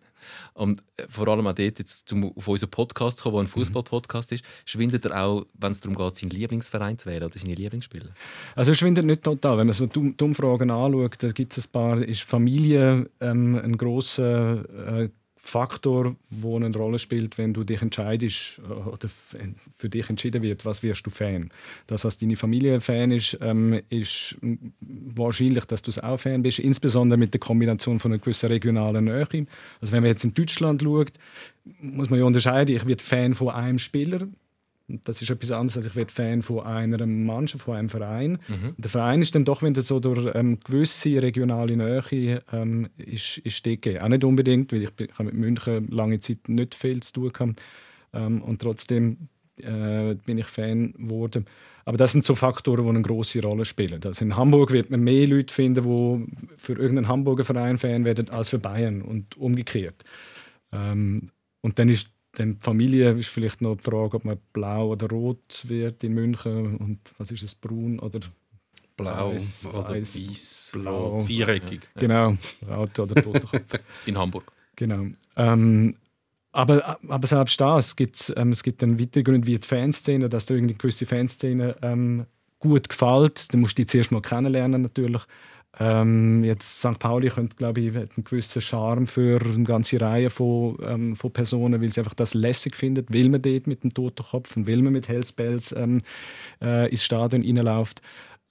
Und äh, vor allem auch dort, jetzt zum, auf unseren Podcast zu kommen, der ein Fußball-Podcast ist, schwindet er auch, wenn es darum geht, seinen Lieblingsverein zu wählen oder seine Lieblingsspieler. Also es schwindet nicht total. Wenn man so die Umfragen anschaut, da gibt es ein paar, ist Familie ähm, ein großer äh, Faktor, wo eine Rolle spielt, wenn du dich entscheidest äh, oder f- für dich entschieden wird, was wirst du Fan. Das, was deine Familie Fan ist, ähm, ist wahrscheinlich, dass du es auch Fan bist, insbesondere mit der Kombination von einer gewissen regionalen Nähe. Also wenn man jetzt in Deutschland schaut, muss man ja unterscheiden, ich werde Fan von einem Spieler, Das ist etwas anderes, als ich werde Fan von einer Mannschaft, von einem Verein. Und Der Verein ist dann doch wieder so durch ähm, gewisse regionale Nähe ähm, ist, ist gegeben. Auch nicht unbedingt, weil ich, bin- ich mit München lange Zeit nicht viel zu tun gehabt. Ähm, und trotzdem äh, bin ich Fan geworden. Aber das sind so Faktoren, die eine große Rolle spielen. Also in Hamburg wird man mehr Leute finden, die für irgendeinen Hamburger Verein Fan werden, als für Bayern und umgekehrt. Ähm, und dann ist dann die Familie ist vielleicht noch die Frage, ob man blau oder rot wird in München und was ist es, braun oder Blau Weiss, oder weiß, blau. blau, viereckig. genau, Auto oder Totenkopf. In Hamburg. Genau. Ähm, aber, aber selbst das gibt ähm, es gibt dann weitere Gründe wie die Fanszene, dass dir irgendwie gewisse Fanszene ähm, gut gefällt. Dann musst du die zuerst mal kennenlernen natürlich. Ähm, jetzt St. Pauli könnte, glaube ich, einen gewissen Charme für eine ganze Reihe von, ähm, von Personen, weil sie einfach das lässig finden, will man dort mit dem Totenkopf und will man mit Hells Bells ähm, äh, ins Stadion reinläuft.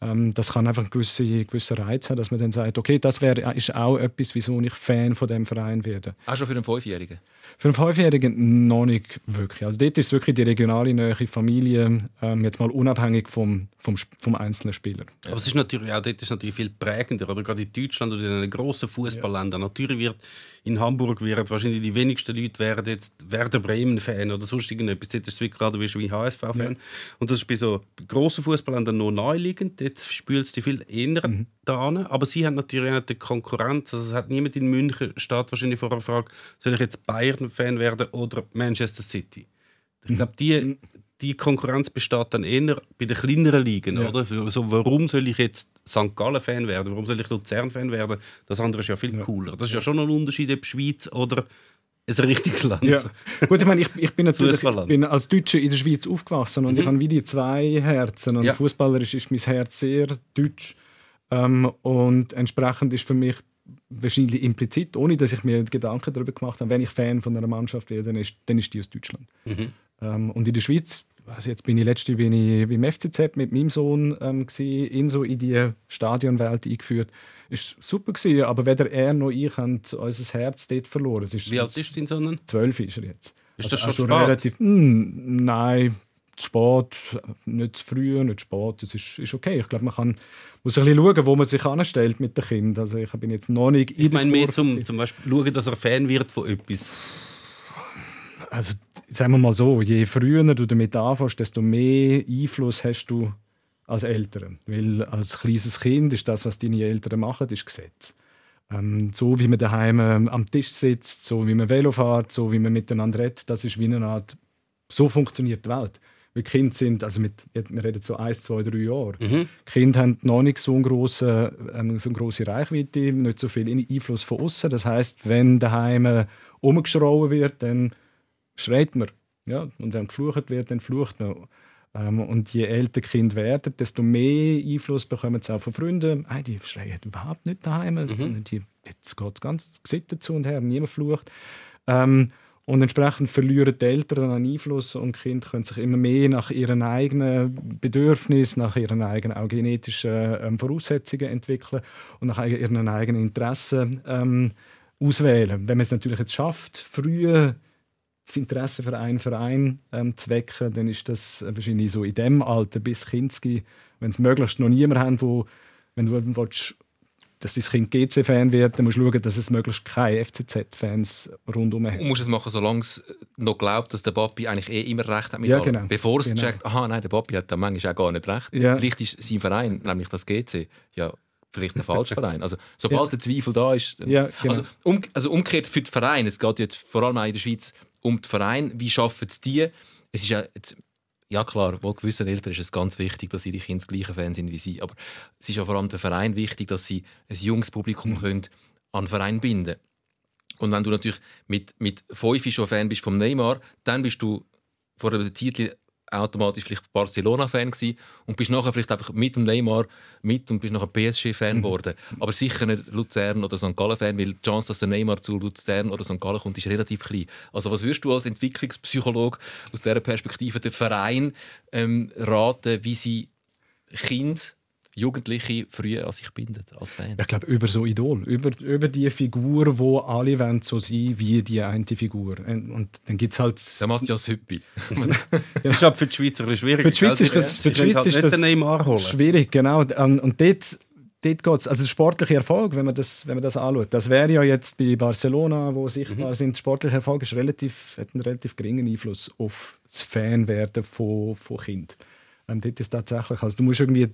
Ähm, das kann einfach einen gewissen, gewissen Reiz haben, dass man dann sagt, okay, das wär, ist auch etwas, wieso ich Fan von dem Verein werde. Auch schon für einen Fünfjährigen. Für einen Fünfjährigen noch nicht wirklich. Also dort ist wirklich die regionale Nähe, Familie, ähm, jetzt mal unabhängig vom, vom, vom einzelnen Spieler. Aber es ist natürlich auch dort ist natürlich viel prägender, oder gerade in Deutschland oder in den grossen Fußballländern. Natürlich wird in Hamburg werden wahrscheinlich die wenigsten Leute werden jetzt Werder Bremen Fan oder sonst irgendetwas. Dort ist es wirklich gerade wie HSV Fan. Und das ist bei so grossen Fußballländern noch naheliegend. Dort spült es die viel eher da an. Aber sie haben natürlich auch die Konkurrenz. Also es hat niemand in München steht wahrscheinlich vor der Frage, soll ich jetzt Bayern Fan werden oder Manchester City. Ich glaube, die, die Konkurrenz besteht dann eher bei den kleineren Ligen, Ja. oder? So, so, warum soll ich jetzt St. Gallen Fan werden? Warum soll ich Luzern Fan werden? Das andere ist ja viel cooler. Das ist ja schon ein Unterschied, ob Schweiz oder ein richtiges Land. Ja. Gut, ich meine, ich, ich bin natürlich bin als Deutscher in der Schweiz aufgewachsen und ich habe wie die zwei Herzen. Und Ja. fußballerisch ist mein Herz sehr deutsch. Ähm, und entsprechend ist für mich wahrscheinlich implizit, ohne dass ich mir Gedanken darüber gemacht habe, wenn ich Fan von einer Mannschaft werde, dann ist, dann ist die aus Deutschland. Ähm, und in der Schweiz, also jetzt bin ich letzte bin ich beim FCZ mit meinem Sohn ähm, gsi, ihn so in die Stadionwelt eingeführt. Ist super gewesen, aber weder er noch ich haben unser Herz dort verloren. Es ist Wie alt ist dein Sohn? Zwölf ist er jetzt. Ist Also das auch schon spät? relativ. Hm, nein, spät, nicht zu früh, nicht zu spät. Das ist, ist okay. Ich glaube, man kann, muss ein bisschen schauen, wo man sich anstellt mit den Kindern. Also ich bin jetzt noch nicht in Ich meine mehr zum, gewesen. zum Beispiel schauen, dass er Fan wird von etwas. Also sagen wir mal so, je früher du damit anfängst, desto mehr Einfluss hast du als Eltern. Weil als kleines Kind ist das, was deine Eltern machen, ist Gesetz. Ähm, so wie man daheim ähm, am Tisch sitzt, so wie man Velo fährt, so wie man miteinander redet, das ist wie eine Art, so funktioniert die Welt. Weil Kinder sind, also mit, wir reden so eins, zwei, drei Jahre. Mhm. Kinder haben noch nicht so eine große, ähm, so eine große Reichweite, nicht so viel Einfluss von außen. Das heißt, wenn daheim äh, umgeschrauben wird, dann schreit man. Ja? Und wenn geflucht wird, dann flucht man. Ähm, und je älter die Kinder werden, desto mehr Einfluss bekommen sie auch von Freunden. Hey, die schreien überhaupt nicht daheim. Die, jetzt geht es ganz gesittet zu und her, niemand flucht. Ähm, und entsprechend verlieren die Eltern an Einfluss und Kinder können sich immer mehr nach ihren eigenen Bedürfnissen, nach ihren eigenen auch genetischen ähm, Voraussetzungen entwickeln und nach ihren eigenen Interessen ähm, auswählen. Wenn man es natürlich jetzt schafft, früh das Interesse für einen Verein ähm, zu wecken, dann ist das wahrscheinlich so in dem Alter bis Kinski, wenn es möglichst noch niemand haben, wo wenn du willst, dass dein Kind GC-Fan wird, dann musst du schauen, dass es möglichst keine FCZ-Fans rundherum hat. Du musst es machen, solange es noch glaubt, dass der Papi eigentlich eh immer recht hat mit ja, allem. genau. Bevor es genau. checkt, aha, nein, der Papi hat da manchmal auch gar nicht recht. Ja. Vielleicht ist sein Verein, nämlich das GC, ja, vielleicht ein falscher Verein. Also, sobald der Zweifel da ist. dann- Ja, genau. also, um, also umgekehrt für den Verein, es geht jetzt vor allem auch in der Schweiz um den Verein, wie schaffen es die? Es ist ja jetzt, ja klar, wohl gewissen Eltern ist es ganz wichtig, dass ihre Kinder gleiche Fan sind wie sie, aber es ist ja vor allem der Verein wichtig, dass sie ein junges Publikum Mhm. können an den Verein binden Und wenn du natürlich mit, mit 5 schon Fan bist vom Neymar, dann bist du vor einer Zeit automatisch vielleicht Barcelona-Fan gewesen und bist nachher vielleicht einfach mit dem Neymar mit und bist nachher PSG-Fan geworden. Aber sicher nicht Luzern oder St. Gallen-Fan, weil die Chance, dass der Neymar zu Luzern oder St. Gallen kommt, ist relativ klein. Also was würdest du als Entwicklungspsychologe aus dieser Perspektive den Verein ähm, raten, wie sie Kinder, Jugendliche früh an sich binden als Fan? Ich glaube, über so Idol, über, über die Figur, wo alle wollen so sein wie die eine Figur. Und, und dann gibt es halt... Der Matthias Hüppi. Das ist aber für die Schweizer schwierig. Für die Schweiz gell? ist das, für die Schweiz halt ist nicht das schwierig, genau. Und, und dort, dort geht es, also der sportliche Erfolg, wenn man, das, wenn man das anschaut, das wäre ja jetzt bei Barcelona, wo sichtbar Mhm. sind, der sportliche Erfolg ist relativ, hat einen relativ geringen Einfluss auf das Fanwerden von, von Kind. Ähm, dort ist tatsächlich, also du musst irgendwie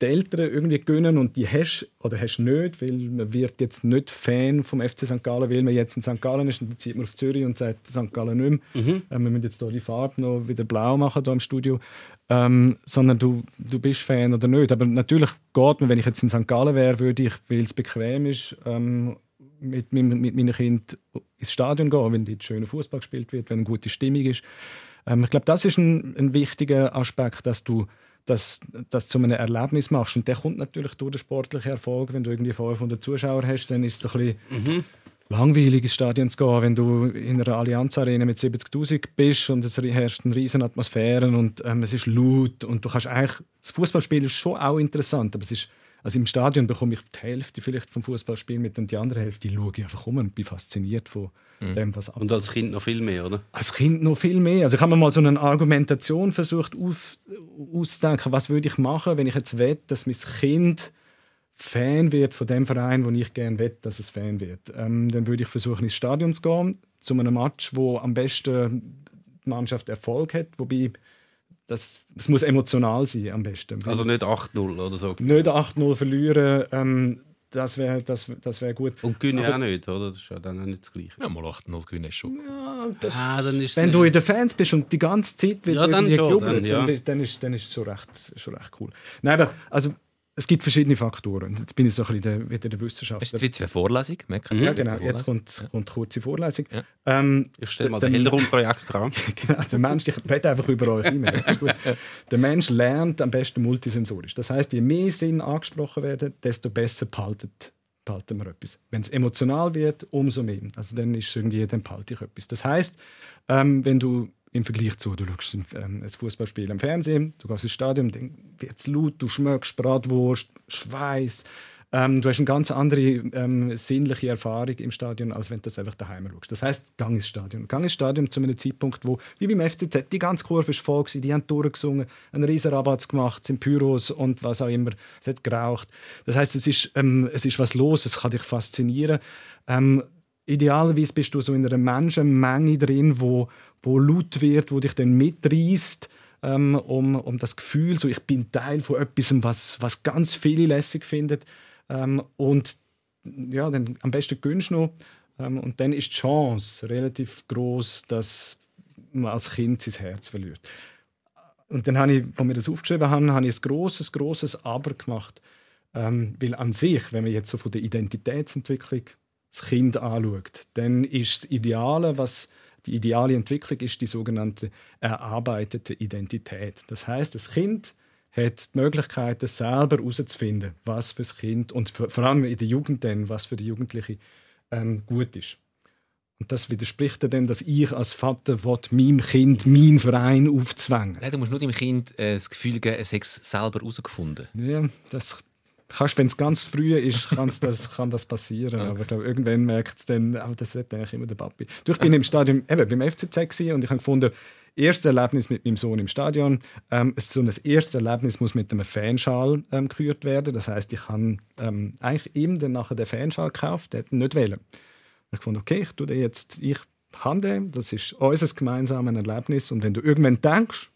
die Eltern irgendwie gönnen und die hast oder hast nicht, weil man wird jetzt nicht Fan vom FC St. Gallen, weil man jetzt in St. Gallen ist und dann zieht man auf Zürich und sagt St. Gallen nicht mehr. Ähm, wir müssen jetzt hier die Farbe noch wieder blau machen hier im Studio. Ähm, sondern du, du bist Fan oder nicht. Aber natürlich geht mir, wenn ich jetzt in St. Gallen wäre, würde ich, weil es bequem ist, ähm, mit, mit, mit meinen Kindern ins Stadion gehen, wenn dort schöner Fußball gespielt wird, wenn eine gute Stimmung ist. Ähm, ich glaube, das ist ein, ein wichtiger Aspekt, dass du das, das zu einem Erlebnis machst. Und der kommt natürlich durch den sportlichen Erfolg. Wenn du irgendwie 500 Zuschauer hast, dann ist es ein bisschen langweilig ins Stadion zu gehen, wenn du in einer Allianz Arena mit 70.000 bist und es herrscht eine riesen Atmosphäre und ähm, es ist laut und du kannst eigentlich das Fußballspiel ist schon auch interessant, aber es ist also im Stadion bekomme ich die Hälfte vielleicht vom Fußballspiel mit und die andere Hälfte schaue ich einfach um und bin fasziniert von dem, was Und als Kind noch viel mehr, oder? als Kind noch viel mehr. Also ich habe mir mal so eine Argumentation versucht auf, auszudenken, was würde ich machen, wenn ich jetzt wette, dass mein Kind Fan wird von dem Verein, wo ich gerne wette, dass es Fan wird. Ähm, dann würde ich versuchen, ins Stadion zu gehen, zu einem Match, wo am besten die Mannschaft Erfolg hat, wobei das, das muss emotional sein am besten. Also nicht 8-0 oder so. nicht 8-0 verlieren, ähm, das wäre das, das wär gut. Und Aber- auch nicht, oder? Das ist ja dann auch nicht das Gleiche. Ja, mal 8-0 gewinnen ist schon. Ah, dann ist Wenn du in den Fans bist und die ganze Zeit wird Ja, dann schon, dann, ja. dann, bist- dann, ist, dann ist es schon recht, schon recht cool. Nein, aber also, es gibt verschiedene Faktoren. Jetzt bin ich so ein bisschen der, wieder der Das Wissenschaftler. ist jetzt wie eine Vorlesung, merkt ja, genau. Jetzt kommt, kommt kurze Vorlesung. Ja. Ähm, Ich stelle mal den Hellrund-Projekt dran. genau, der Mensch, ich rede einfach über euch gut. Der Mensch lernt am besten multisensorisch. Das heißt, je mehr Sinn angesprochen werden, desto besser behaltet, behalten wir etwas. Wenn es emotional wird, umso mehr. Also dann ist es irgendwie, dann behalte ich etwas. Das heißt, ähm, wenn du im Vergleich zu, du schaust ein, ähm, ein Fußballspiel am Fernsehen, du gehst ins Stadion, wird laut, du schmeckst Bratwurst, Schweiß. Ähm, du hast eine ganz andere ähm, sinnliche Erfahrung im Stadion, als wenn du das einfach daheim schaust. Das heißt, gang ins Stadion. Gang ins Stadion zu einem Zeitpunkt, wo, wie beim FCZ, die ganze Kurve ist voll gewesen, die haben durchgesungen, einen riesen Rabatz gemacht, sind Pyros und was auch immer. Es hat geraucht. Das heißt, es ist, ähm, es ist was los, es kann dich faszinieren. Ähm, idealerweise bist du so in einer Menschenmenge drin, wo, wo laut wird, wo dich dann mitreißt, ähm, um, um das Gefühl, so ich bin Teil von etwas, was, was ganz viele lässig finden. Ähm, und ja, dann am besten gönnst du noch. Ähm, und dann ist die Chance relativ groß, dass man als Kind sein Herz verliert. Und dann habe ich, als wir das aufgeschrieben haben, habe ich ein großes, großes Aber gemacht. Ähm, weil an sich, wenn man jetzt so von der Identitätsentwicklung das Kind anschaut, dann ist das Ideale, was die ideale Entwicklung ist, die sogenannte erarbeitete Identität. Das heißt, das Kind hat die Möglichkeit, es selber herauszufinden, was für das Kind und vor vor allem in der Jugend dann, was für die Jugendliche ähm, gut ist. Und das widerspricht dann, dass ich als Vater will, meinem Kind meinen Verein aufzwängen. Nein, du musst nur dem Kind äh, das Gefühl geben, es hat es selber herausgefunden. Ja, das wenn es ganz früh ist, das, kann das passieren. Okay. Aber ich glaube, irgendwann merkt es dann, aber das wird eigentlich immer der Papi. Du, ich bin im Stadion, eben beim FCZ und ich habe gefunden, erstes Erlebnis mit meinem Sohn im Stadion. Ähm, so ein erstes Erlebnis muss mit einem Fanschal ähm, gekürt werden. Das heißt, ich habe ähm, eigentlich ihm dann nachher den Fanschal gekauft, der nicht wählen. Ich fand, okay, ich tue den jetzt, ich habe das ist unser gemeinsames Erlebnis. Und wenn du irgendwann denkst,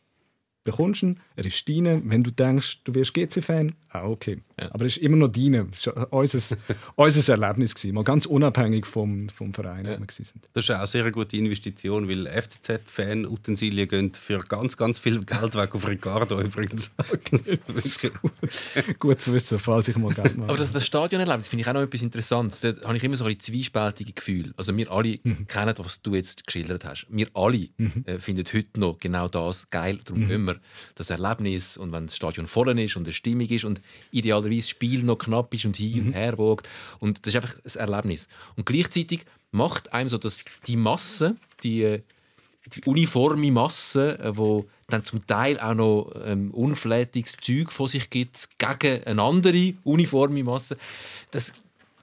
bekommst ihn, er ist deine. Wenn du denkst, du wirst GC-Fan, auch okay. Ja. Aber es ist immer noch deine. Es war unser, unser Erlebnis. Gewesen. Mal ganz unabhängig vom, vom Verein, ja. wo wir sind. Das ist auch eine sehr gute Investition, weil FCZ-Fan-Utensilien gehen für ganz, ganz viel Geld weg auf Ricardo übrigens. Gut. gut zu wissen, falls ich mal Geld mache. Aber das, das Stadionerlebnis finde ich auch noch etwas Interessantes. Da habe ich immer so ein zwiespältige Gefühl. Also wir alle mhm. kennen, was du jetzt geschildert hast. Wir alle mhm. äh, finden heute noch genau das geil. Darum mhm. Immer das Erlebnis und wenn das Stadion voll ist und eine Stimmung ist und idealerweise das Spiel noch knapp ist und hin und mhm. her wogt. Und das ist einfach ein Erlebnis. Und gleichzeitig macht einem so, dass die Masse, die, die uniforme Masse, äh, wo dann zum Teil auch noch ähm, unflätiges Zeug von sich gibt gegen eine andere uniforme Masse, das,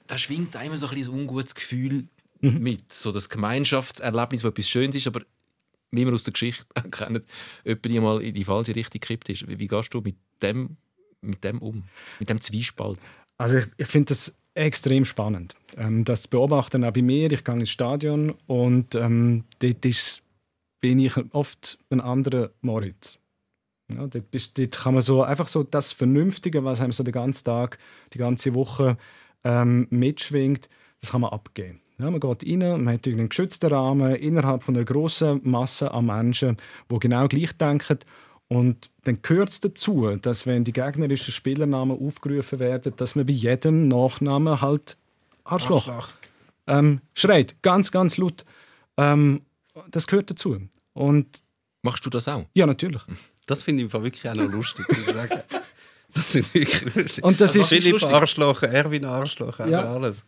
das schwingt einem so ein, ein ungutes Gefühl mhm. mit. So das Gemeinschaftserlebnis, das etwas Schönes ist, aber wie wir aus der Geschichte kennen, jemand mal in die falsche Richtung gekippt ist. Wie, wie gehst du mit dem mit dem um, mit dem Zwiespalt? Also ich, ich finde das extrem spannend. Ähm, das beobachten auch bei mir. Ich gehe ins Stadion und ähm, dort ist, bin ich oft ein anderer Moritz. Ja, dort, bist, dort kann man so einfach so das Vernünftige, was einem so den ganzen Tag, die ganze Woche ähm, mitschwingt, das kann man abgeben. Ja, man geht rein, man hat einen geschützten Rahmen innerhalb von einer grossen Masse an Menschen, die genau gleich denken und dann gehört es dazu, dass wenn die gegnerischen Spielernamen aufgerufen werden, dass man bei jedem Nachnamen halt Arschloch, Arschloch. Ähm, schreit. Ganz, ganz laut. Ähm, das gehört dazu. Und Machst du das auch? Ja, natürlich. Das finde ich wirklich auch noch lustig. das sind wirklich lustig. Und das also ist Philipp Arschloch, Erwin Arschloch, ja. alles.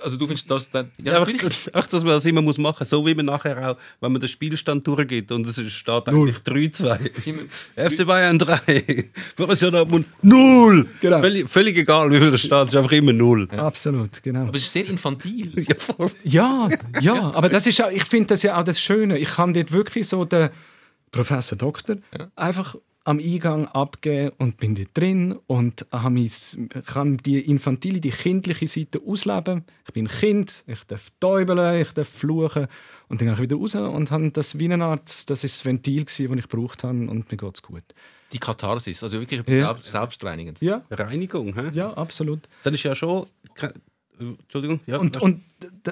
Also du findest das dann... Ja, ja ach, dass man das immer muss machen muss. So wie man nachher auch, wenn man den Spielstand durchgeht und es steht eigentlich 3-2. FC Bayern 3. Borussia Dortmund 0. Genau. Völlig, völlig egal, wie viel es steht. Es ist einfach immer 0. Ja. Absolut, genau. Aber es ist sehr infantil. ja, ja, ja, aber das ist auch, ich finde das ja auch das Schöne. Ich kann dort wirklich so den Professor Doktor ja. einfach am Eingang abgeben und bin dort drin und kann die infantile, die kindliche Seite ausleben. Ich bin ein Kind, ich darf täubeln, ich darf fluchen und dann gehe ich wieder raus und habe das wie eine Art, das ist das Ventil das ich gebraucht habe und mir geht es gut. Die Katharsis, also wirklich etwas ja. Selbstreinigend. Ja. Reinigung, hä? Ja, absolut. Dann ist ja schon Entschuldigung. Ja, und, und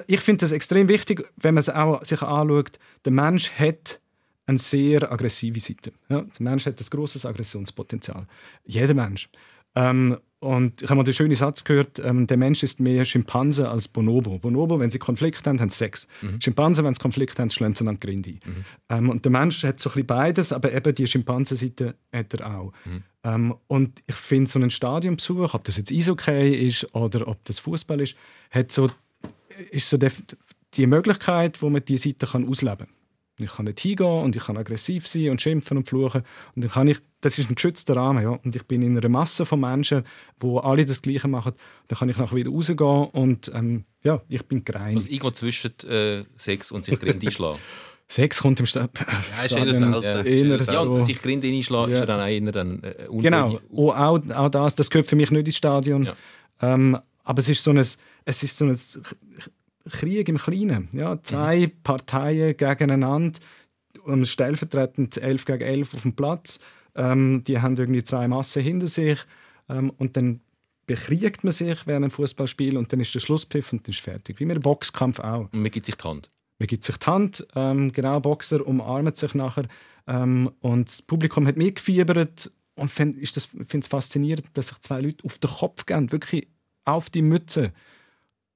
ich finde das extrem wichtig, wenn man es auch sich anschaut. Der Mensch hat eine sehr aggressive Seite. Ja, der Mensch hat ein großes Aggressionspotenzial. Jeder Mensch. Ähm, und ich habe mal den schönen Satz gehört, ähm, der Mensch ist mehr Schimpanse als Bonobo. Bonobo, wenn sie Konflikt haben, haben sie Sex. Mhm. Schimpansen, wenn sie Konflikt haben, schlagen sie an die Grinde mhm. ähm, Und der Mensch hat so ein bisschen beides, aber eben die Schimpansenseite hat er auch. Mhm. Ähm, und ich finde, so ein Stadionbesuch, ob das jetzt Eishockey ist oder ob das Fußball ist, hat so, ist so die, Möglichkeit, wo man diese Seite kann ausleben kann. Ich kann nicht hingehen und ich kann aggressiv sein und schimpfen und fluchen. Und dann kann ich, das ist ein geschützter Rahmen. Ja? Und ich bin in einer Masse von Menschen, wo alle das Gleiche machen. Dann kann ich nachher wieder rausgehen und ähm, ja, ich bin gerein. Also irgendwo zwischen äh, Sex und sich Grind einschlagen. Sex kommt im Stab. Ja, ist eher ja, eher ja, und sich Grind einschlagen ja. ist dann auch eher dann äh, Genau, oh, auch, auch das, das gehört für mich nicht ins Stadion. Ja. Ähm, aber es ist so ein, es ist so ein Krieg im Kleinen. Ja, zwei mhm. Parteien gegeneinander, um stellvertretend 11 gegen 11 auf dem Platz. Ähm, die haben irgendwie zwei Massen hinter sich ähm, und dann bekriegt man sich während einem Fußballspiel und dann ist der Schlusspfiff und dann ist fertig. Wie im Boxkampf auch. Und man gibt sich die Hand. Man gibt sich die Hand. Ähm, genau, Boxer umarmen sich nachher ähm, und das Publikum hat mitgefiebert und ich finde es faszinierend, dass sich zwei Leute auf den Kopf gehen, wirklich auf die Mütze.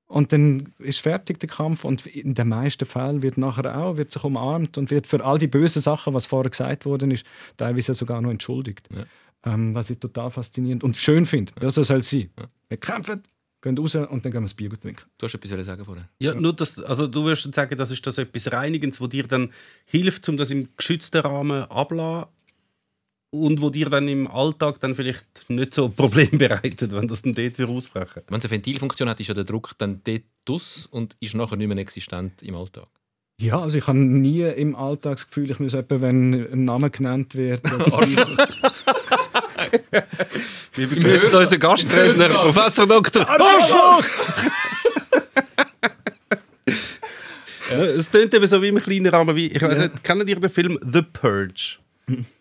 Und dann ist fertig der Kampf und in den meisten Fällen wird nachher auch wird sich umarmt und wird für all die bösen Sachen, was vorher gesagt worden ist, teilweise sogar noch entschuldigt. Ja. Ähm, was ich total faszinierend und schön finde. Ja. ja, so soll es sein. Ja. Wir kämpfen, gehen raus und dann gehen wir das Bier trinken. Du hast etwas sagen vorher. Ja, ja, nur das, also du würdest sagen, das ist das etwas Reinigendes, wo dir dann hilft, um das im geschützten Rahmen abzulassen und wo dir dann im Alltag dann vielleicht nicht so Probleme bereitet, wenn das dann dort wieder ausbrechen. Wenn es eine Ventilfunktion hat, ist ja der Druck dann dort aus und ist nachher nicht mehr existent im Alltag. Ja, also ich habe nie im Alltag das Gefühl, ich muss etwa, wenn ein Name genannt wird. Wir begrüßen unseren Gastredner, Professor Dr. Ja, es tönt eben so wie im kleinen Rahmen. Wie, ich weiß nicht, kennt ihr den Film The Purge?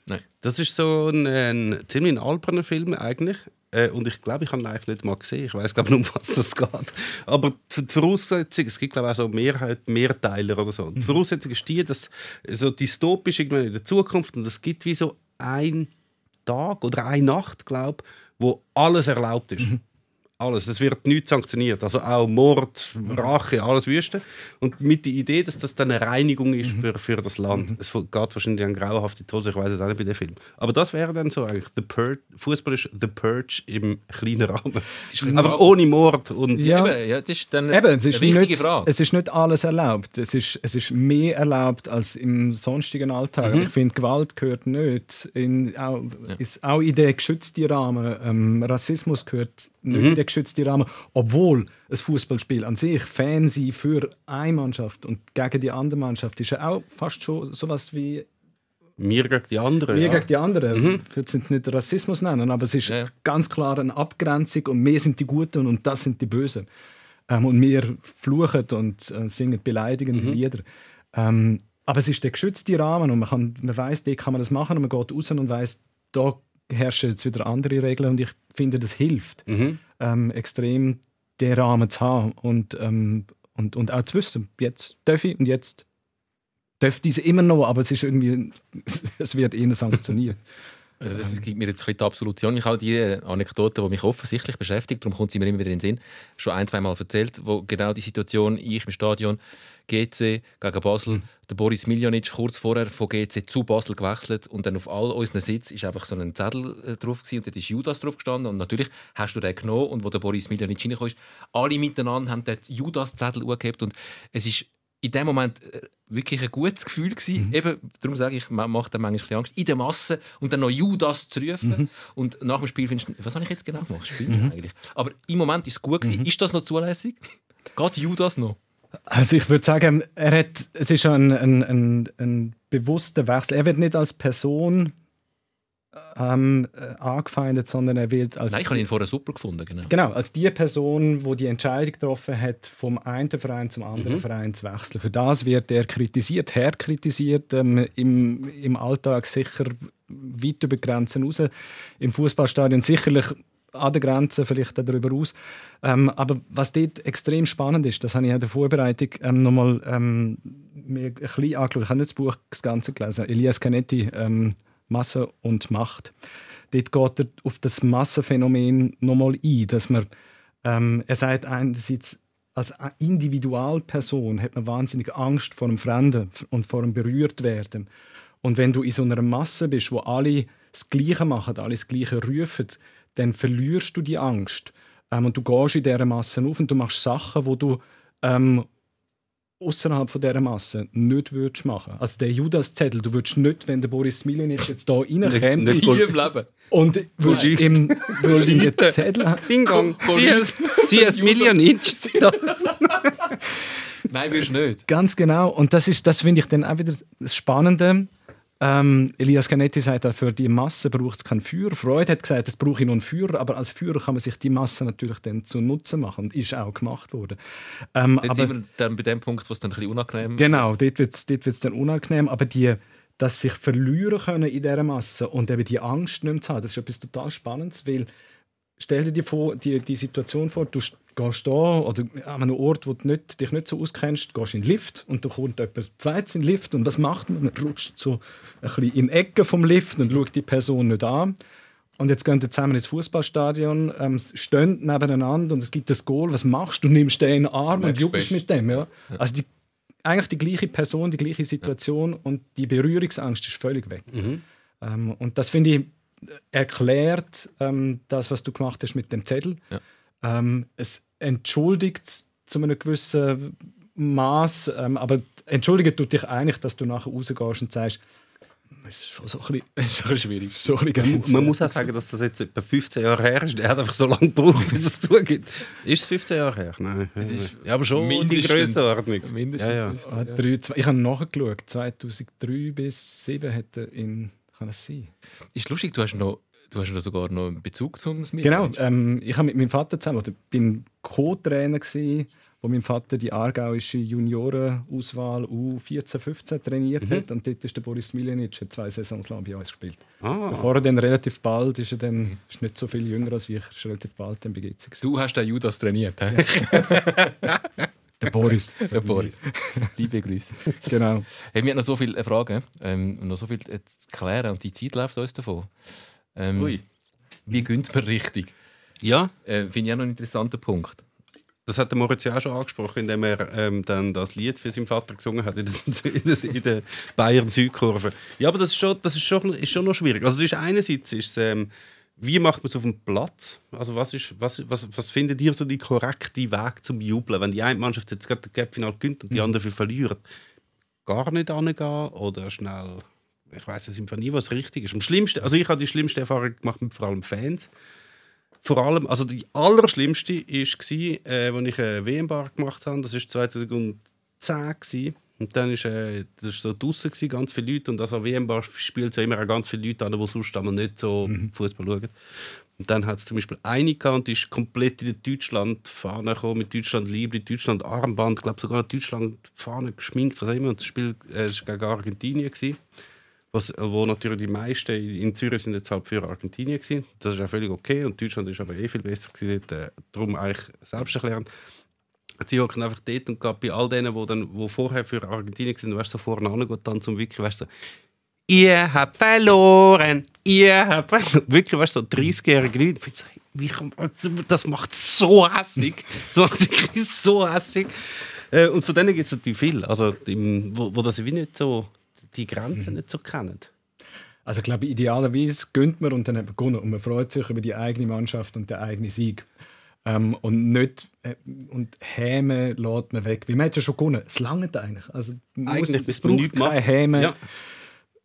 Nein. Das ist so ein, ein ziemlich alberner Film eigentlich. Äh, und ich glaube, ich habe ihn eigentlich nicht mal gesehen. Ich weiß glaube nicht, um was das geht. Aber die Voraussetzung, es gibt glaube ich auch so Mehrheit, Mehrteiler oder so. Die Voraussetzung ist die, dass so dystopisch irgendwann in der Zukunft und es gibt wie so ein Tag oder eine Nacht, glaube wo alles erlaubt ist. Alles. Es wird nichts sanktioniert. Also auch Mord, Rache, alles Wüste. Und mit der Idee, dass das dann eine Reinigung ist für, für das Land. Es geht wahrscheinlich an grauhafte Tose, ich weiß es auch nicht bei dem Film. Aber das wäre dann so eigentlich. The Purge, Fußball ist The Purge im kleinen Rahmen. Aber ohne Mord. Und Ja. Eben, ja, das ist dann Eben, es ist, eine wichtige nicht, Frage. es ist nicht alles erlaubt. Es ist, es ist mehr erlaubt als im sonstigen Alltag. Mhm. Ich finde, Gewalt gehört nicht. In, auch, ist auch in den geschützten Rahmen. Ähm, Rassismus gehört nicht Mhm. In den geschützten Rahmen. Obwohl ein Fußballspiel an sich, Fan sein für eine Mannschaft und gegen die andere Mannschaft, ist ja auch fast schon sowas wie wir gegen die anderen. wir ja. gegen die anderen. Ich würde es nicht Rassismus nennen, aber es ist Ja, ganz klar eine Abgrenzung und wir sind die Guten und das sind die Bösen. Ähm, und wir fluchen und äh, singen beleidigende Lieder. Ähm, aber es ist der geschützte Rahmen und man, kann, man weiß, da kann man das machen und man geht raus und weiß, da herrschen jetzt wieder andere Regeln und ich finde, das hilft ähm, extrem, den Rahmen zu haben und, ähm, und, und auch zu wissen, jetzt darf ich und jetzt darf diese immer noch, aber es ist irgendwie, es wird eher sanktioniert. Das gibt mir jetzt die Absolution. Ich habe die Anekdote, die mich offensichtlich beschäftigt, darum kommt sie mir immer wieder in den Sinn, schon ein, zwei Mal erzählt, wo genau die Situation, ich im Stadion, GC gegen Basel, der Boris Miljonic kurz vorher von GC zu Basel gewechselt und dann auf all unseren Sitz ist einfach so ein Zettel äh, drauf gewesen, und dort ist Judas drauf gestanden und natürlich hast du den genommen und wo der Boris Miljonic reingekommen ist, alle miteinander haben den Judas-Zettel angehabt und es ist in dem Moment äh, wirklich ein gutes Gefühl gewesen. Eben, darum sage ich, man macht dann manchmal Angst. In der Masse und dann noch Judas zu rufen. Und nach dem Spiel findest du, was habe ich jetzt genau gemacht? Spielst du eigentlich? Aber im Moment ist es gut gewesen. Ist das noch zulässig? Geht Judas noch? Also ich würde sagen, er hat, es ist ein, ein, ein, ein bewusster Wechsel. Er wird nicht als Person ähm, äh, angefeindet, sondern er wird als Nein, ich habe ihn vorher super gefunden. Genau. Genau, als die Person, wo die Entscheidung getroffen hat, vom einen Verein zum anderen Verein zu wechseln. Für das wird er kritisiert, hart kritisiert, ähm, im, im Alltag sicher weit über Grenzen raus, im Fußballstadion sicherlich an der Grenze, vielleicht darüber aus. Ähm, aber was dort extrem spannend ist, das habe ich in der Vorbereitung ähm, nochmal ähm, ein bisschen angeschaut. Ich habe nicht das Buch das Ganze gelesen. Elias Canetti, ähm, Masse und Macht. Dort geht er auf das Massenphänomen nochmal ein, dass man, ähm, er sagt einerseits, als Individualperson hat man wahnsinnig Angst vor dem Fremden und vor dem Berührtwerden. Und wenn du in so einer Masse bist, wo alle das Gleiche machen, alle das Gleiche rufen, dann verlierst du die Angst. Ähm, und du gehst in dieser Masse auf und du machst Sachen, wo du ähm, außerhalb von dieser Masse nicht würdest machen. Also der Judas-Zettel, du würdest nicht, wenn der Boris Milinic jetzt da reinkäme nicht- Nie im Leben. und würdest Nicht. ihm würdest ihm den Zettel Ding Dong. Sie es Millionitsch. Nein, wirst du nicht. Ganz genau. Und das, ist, das finde ich dann auch wieder das Spannende. Ähm, Elias Canetti sagt auch, für die Masse braucht es keinen Führer. Freud hat gesagt, es brauche ich noch einen Führer, aber als Führer kann man sich die Masse natürlich dann zu Nutzen machen und ist auch gemacht worden. Ähm, Jetzt aber, sind wir dann bei dem Punkt, wo es dann ein bisschen unangenehm Genau, dort wird es dort wird's dann unangenehm. Aber die, dass sich verlieren können in dieser Masse und eben die Angst nicht mehr zu haben, das ist etwas total Spannendes, weil stell dir die, vor, die, die Situation vor, du gehst da oder an einem Ort, wo du nicht, dich nicht so auskennst, gehst in den Lift und da kommt jemand zweites in den Lift und was macht man? Man rutscht so ein bisschen in die Ecke vom Lift und schaut die Person nicht an. Und jetzt gehen sie zusammen ins Fußballstadion, ähm, stehen nebeneinander und es gibt das Goal. Was machst du? Du nimmst den in den Arm und best. mit dem. Ja? Also die, eigentlich die gleiche Person, die gleiche Situation und die Berührungsangst ist völlig weg. Ähm, und das finde ich erklärt ähm, das, was du gemacht hast mit dem Zettel. Ja. Ähm, es entschuldigt zu einem gewissen Maß, ähm, aber entschuldigt tut dich eigentlich, dass du nachher rausgehst und sagst, Das ist schon so ein bisschen, ist schon schwierig. so ein bisschen Man, man muss auch sagen, dass das jetzt etwa 15 Jahre her ist. Er hat einfach so lange gebraucht, bis es zugeht. Ist es 15 Jahre her? Nein. ja, aber schon die mindestens- Grössenordnung. Mindestens Ja, ja. 15, Ah, drei, zwei, ich habe nachgeschaut. 2003 bis 2007 hat er in. Kann es sein? Ist lustig, du hast, noch, du hast noch sogar noch einen Bezug zum Smith. Genau. Ähm, ich habe mit meinem Vater zusammen, oder bin Co-Trainer gsi, wo mein Vater die aargauische Juniorenauswahl U14, 15 trainiert hat. Und dort ist der Boris Miljanic hat zwei Saisons lang bei uns gespielt. Ah, Bevor er dann relativ bald ist, er dann ist nicht so viel jünger als ich, ist relativ bald dann bei GC gewesen. Du hast den Judas trainiert, hä? Der Boris. Der Boris. Liebe Grüße. genau. Hey, wir haben noch so viele Fragen ähm, und noch so viel äh, zu klären und die Zeit läuft uns davon. Ähm, Ui. Wie gönnt man richtig? Ja, Äh, Finde ich auch noch einen interessanten Punkt. das hat der Moritz ja auch schon angesprochen, indem er ähm, dann das Lied für seinen Vater gesungen hat in der, in der, Bayern Südkurve. Ja, aber das ist schon, das ist schon, ist schon noch schwierig. Also es ist einerseits ist ähm, wie macht man es auf dem Platz? Also was, ist, was, was, was findet ihr so die korrekte Weg zum Jubeln? Wenn die eine Mannschaft jetzt gerade das Cup-Final gewinnt und die andere verliert, gar nicht angehen oder schnell, ich weiß es einfach nie, was richtig ist. Am schlimmsten, also ich habe die schlimmste Erfahrung gemacht mit vor allem Fans. Vor allem, also die allerschlimmste war, äh, als ich eine WM-Bar gemacht habe. Das war 2010. Gewesen. Und dann war äh, das so draußen, gewesen, ganz viele Leute. Und also WM-Bar spielt ja immer auch ganz viele Leute an, die sonst einmal nicht so Fußball schauen. Und dann hat es zum Beispiel eine gehabt, und die ist komplett in die Deutschland-Fahne gekommen, mit Deutschland Liebe, Deutschland-Armband, ich glaube sogar Deutschland-Fahne geschminkt, was auch immer. Und das Spiel äh, war gegen Argentinien. Gewesen. Was, wo natürlich die meisten in Zürich sind jetzt halt für Argentinien gewesen. Das ist auch völlig okay und Deutschland ist aber eh viel besser gewesen. Äh, darum eigentlich selbst erklären. Sie hocken einfach dort und gerade bei all denen, die dann, wo vorher für Argentinien sind, weißt du, so vorne angeht, dann zum wirklich, weißt du, so, ihr habt verloren, ihr habt verloren. Wirklich, weißt du, so 30-jährige Leute. Wie Das macht so hässig. Das macht so hässig. Äh, Und von denen gibt es natürlich viel, also, im, wo, wo das wie nicht so, die Grenzen nicht so kennen. Also ich glaube, idealerweise gönnt man und dann hat man gewonnen. Und man freut sich über die eigene Mannschaft und den eigenen Sieg. Ähm, und nicht äh, und Häme lädt man weg. Wie man hat ja schon gewonnen. Es langt eigentlich. Also, Eigentlich, bis es man braucht nichts macht. Häme. Ja.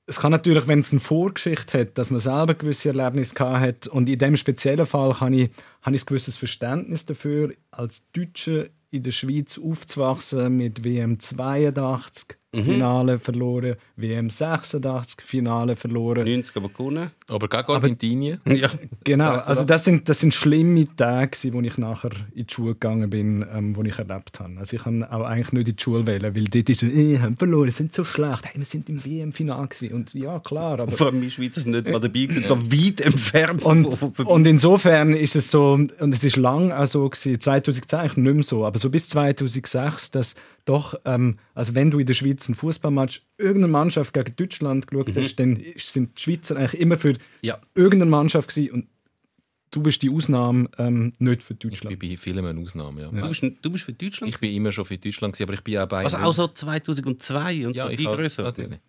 Es kann natürlich, wenn es eine Vorgeschichte hat, dass man selber gewisse Erlebnisse gehabt hat. Und in dem speziellen Fall habe ich, habe ich ein gewisses Verständnis dafür, als Deutsche in der Schweiz aufzuwachsen mit WM 82 Mhm. Finale verloren, WM 86 Finale verloren. 90 aber gewonnen. Aber gegen Argentinien. Ja. Genau, 86. also das sind, das sind schlimme Tage, wo ich nachher in die Schule gegangen bin, ähm, wo ich erlebt habe. Also ich kann auch eigentlich nicht in die Schule wählen, weil dort ist so, äh, haben verloren, sind so schlecht, hey, wir sind im WM-Final gewesen. Und ja, klar, aber... Vor allem die Schweizer sind nicht mal dabei, gewesen, so weit entfernt. Und, von- von- und insofern ist es so, und es ist lang auch so gewesen, 2010 eigentlich nicht mehr so, aber so bis 2006, dass doch, ähm, also wenn du in der Schweiz einen Fußballmatch irgendeine Mannschaft gegen Deutschland geschaut hast, dann sind die Schweizer eigentlich immer für Ja. irgendeine Mannschaft gewesen und du bist die Ausnahme, ähm, nicht für Ich bin Deutschland. bei vielen eine Ausnahme. Ja. Du bist, du bist für Deutschland? Ich bin immer schon für Deutschland, gewesen, aber ich bin auch Bayern also auch so 2002 und ja, so die Größe. Natürlich.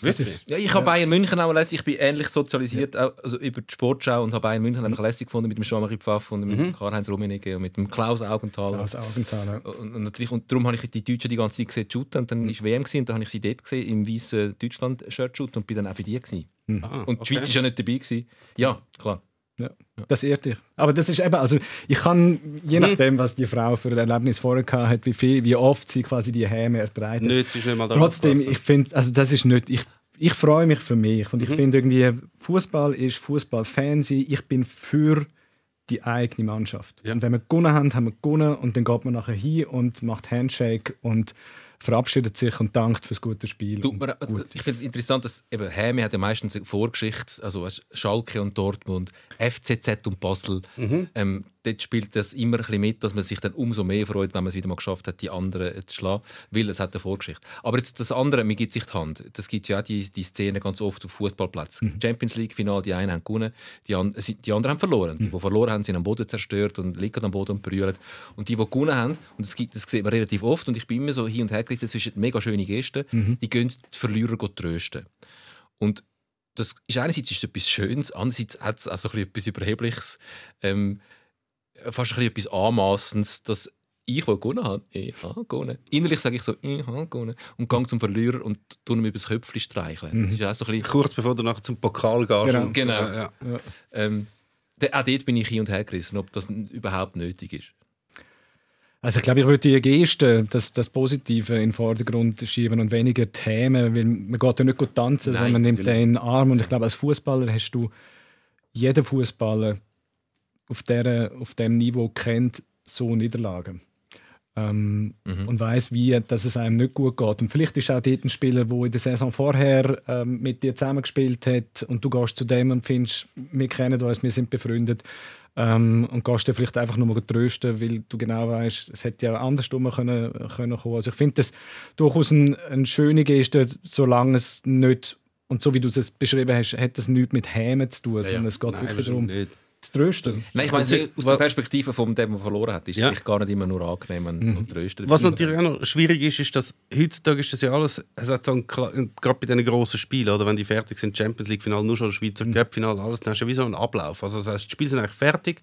Wirklich? Ja, ich habe Bayern München auch lässig. Ich bin ähnlich sozialisiert, auch, also über die Sportschau und habe Bayern München einfach lässig gefunden mit dem Jean-Marie Pfaff und mit dem Karl-Heinz Rummenigge und mit dem Klaus Augenthaler. Aus Augenthaler. Und, und, natürlich, und darum habe ich die Deutschen die ganze Zeit gesehen shooten und dann war WM gewesen, und dann habe ich sie dort gesehen im weißen Deutschland-Shirt shooten und bin dann auch für die gewesen. Ah, Und die Schweiz ist ja nicht dabei gewesen. Ja, klar. Ja, das ehrt dich. Aber das ist eben, also ich kann, je nachdem, was die Frau für ein Erlebnis vorher hat, wie, viel, wie oft sie quasi die Häme erträgt. sie ist nicht mal Trotzdem, ich finde, also das ist nicht, ich, ich freue mich für mich und ich Mhm. finde irgendwie, Fußball ist Fußball-Fan sein. Ich bin für die eigene Mannschaft. Ja. Und wenn wir gewonnen haben, haben wir gewonnen und dann geht man nachher hin und macht Handshake und verabschiedet sich und dankt fürs gute Spiel. Du, man, also, gut. ich finde es interessant, dass eben Häme hat ja meistens eine Vorgeschichte, also weißt, Schalke und Dortmund, FCZ und Basel. Ähm, dort spielt das immer ein bisschen mit, dass man sich dann umso mehr freut, wenn man es wieder mal geschafft hat, die anderen zu schlagen, weil es hat eine Vorgeschichte. Aber jetzt das andere, mir gibt sich die Hand. Das gibt ja auch die, die Szene ganz oft auf Fußballplätzen. Champions League Final, die einen haben gewonnen, die, an, die anderen haben verloren. Die, die verloren haben, sind am Boden zerstört und liegen am Boden und brüllen. Und die, die gewonnen haben, und das, gibt, das sieht man relativ oft, und ich bin immer so hin und her gerissen zwischen mega schöne Gesten, die gehen die Verlierer trösten. Und das ist einerseits ist es etwas Schönes, andererseits hat es auch so etwas Überhebliches, ähm, fast ein bisschen etwas Anmassendes, dass ich will gewonnen haben, ich habe gewonnen. Innerlich sage ich so, ich habe gewonnen. Und gehe zum Verlierer und tue ihm über das Köpfchen streicheln. Das ist auch so ein bisschen... Kurz bevor du nachher zum Pokal gehst. Genau. Genau. Ja, ja. Ähm, auch dort bin ich hin und her gerissen, ob das überhaupt nötig ist. Also ich glaube, ich würde die Geste, das, das Positive in den Vordergrund schieben und weniger Themen, weil man geht ja nicht gut tanzen, Nein, sondern man nimmt den Arm und ich glaube, als Fußballer hast du jeden Fußballer auf, der, auf dem Niveau kennt so Niederlagen. Ähm, Mhm. Und weiß, wie dass es einem nicht gut geht. Und vielleicht ist auch dort ein Spieler, der in der Saison vorher ähm, mit dir zusammengespielt hat und du gehst zu dem und findest, wir kennen uns, wir sind befreundet. Ähm, und gehst dir vielleicht einfach nur mal trösten, weil du genau weißt, es hätte ja andersrum können, können kommen. Also ich finde das durchaus eine ein schöne Geste, solange es nicht, und so wie du es beschrieben hast, hat das nichts mit Hämen zu tun, sondern es geht Nein, wirklich darum, nicht. Zu trösten. Nein, ich meine, sie- aus der Perspektive von dem, der verloren hat, ist es Ja. vielleicht gar nicht immer nur angenehm und, und tröstend. Was natürlich auch noch schwierig ist, ist, dass heutzutage ist das ja alles, es hat so ein, Kla- gerade bei diesen grossen Spielen, oder wenn die fertig sind, Champions League Final, nur schon Schweizer Cup Final, alles, dann hast du ja wie so einen Ablauf. Also das heißt, die Spiele sind eigentlich fertig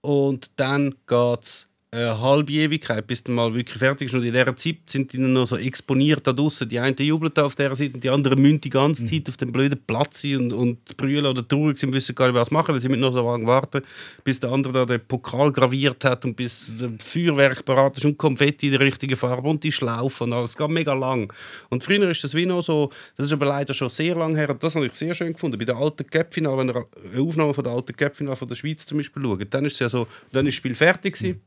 und dann geht es eine halbe Ewigkeit, bis dann mal wirklich fertig ist. Und in dieser Zeit sind die noch so exponiert da draußen. Die einen jubeln auf dieser Seite und die anderen müssen die ganze Zeit auf dem blöden Platz sein und, und brüllen oder traurig sind, wissen gar nicht, was machen, weil sie müssen noch so lange warten, bis der andere da den Pokal graviert hat und bis das Feuerwerk parat ist und Konfetti in der richtigen Farbe und die Schlaufe und alles. Es geht mega lang. Und früher ist das wie noch so, das ist aber leider schon sehr lange her, und das habe ich sehr schön gefunden. Bei der alten Cup-Final, wenn ihr eine Aufnahme von der alten Cup-Final von der Schweiz zum Beispiel schaut, dann ist es ja so, dann ist das Spiel fertig gewesen.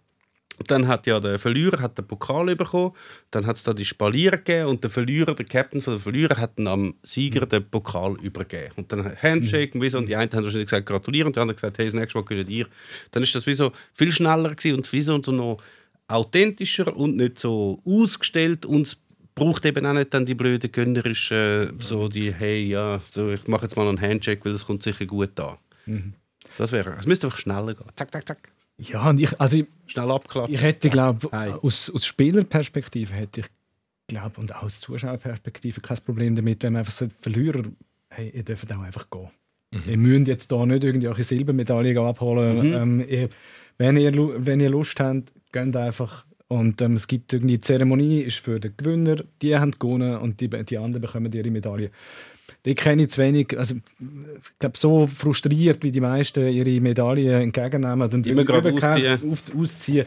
Dann hat ja der Verlierer hat den Pokal bekommen, dann hat es da die Spalier gegeben und der Verlierer, der Captain von der Verlierer, hat dann am Sieger den Pokal übergeben. Und dann Handshake und, wie so, und die einen haben wahrscheinlich gesagt gratulieren und die anderen gesagt, hey, das nächste Mal können ihr. Dann ist das wie so viel schneller gewesen und wie so noch authentischer und nicht so ausgestellt und es braucht eben auch nicht dann die blöden gönnerischen, so die, hey, ja, so, ich mache jetzt mal einen Handshake, weil das kommt sicher gut an. Das wäre, es müsste einfach schneller gehen. Zack, zack, zack. Ja, und ich, also ich, Schnell abklappen. ich hätte, glaube aus, aus Spielerperspektive hätte ich, glaube und auch aus Zuschauerperspektive kein Problem damit, wenn man einfach sagt, Verlierer, hey, ihr dürft auch einfach gehen. Ihr müsst jetzt da nicht irgendwie eure Silbermedaille abholen. Ähm, ihr, wenn, ihr, wenn ihr Lust habt, geht einfach. Und ähm, es gibt irgendwie die Zeremonie ist für den Gewinner, die haben gewonnen und die, die anderen bekommen ihre Medaille. Die kenne ich zu wenig. Also, ich glaube, so frustriert, wie die meisten ihre Medaille entgegennehmen und Immer gerade ausziehen. auf- ausziehen,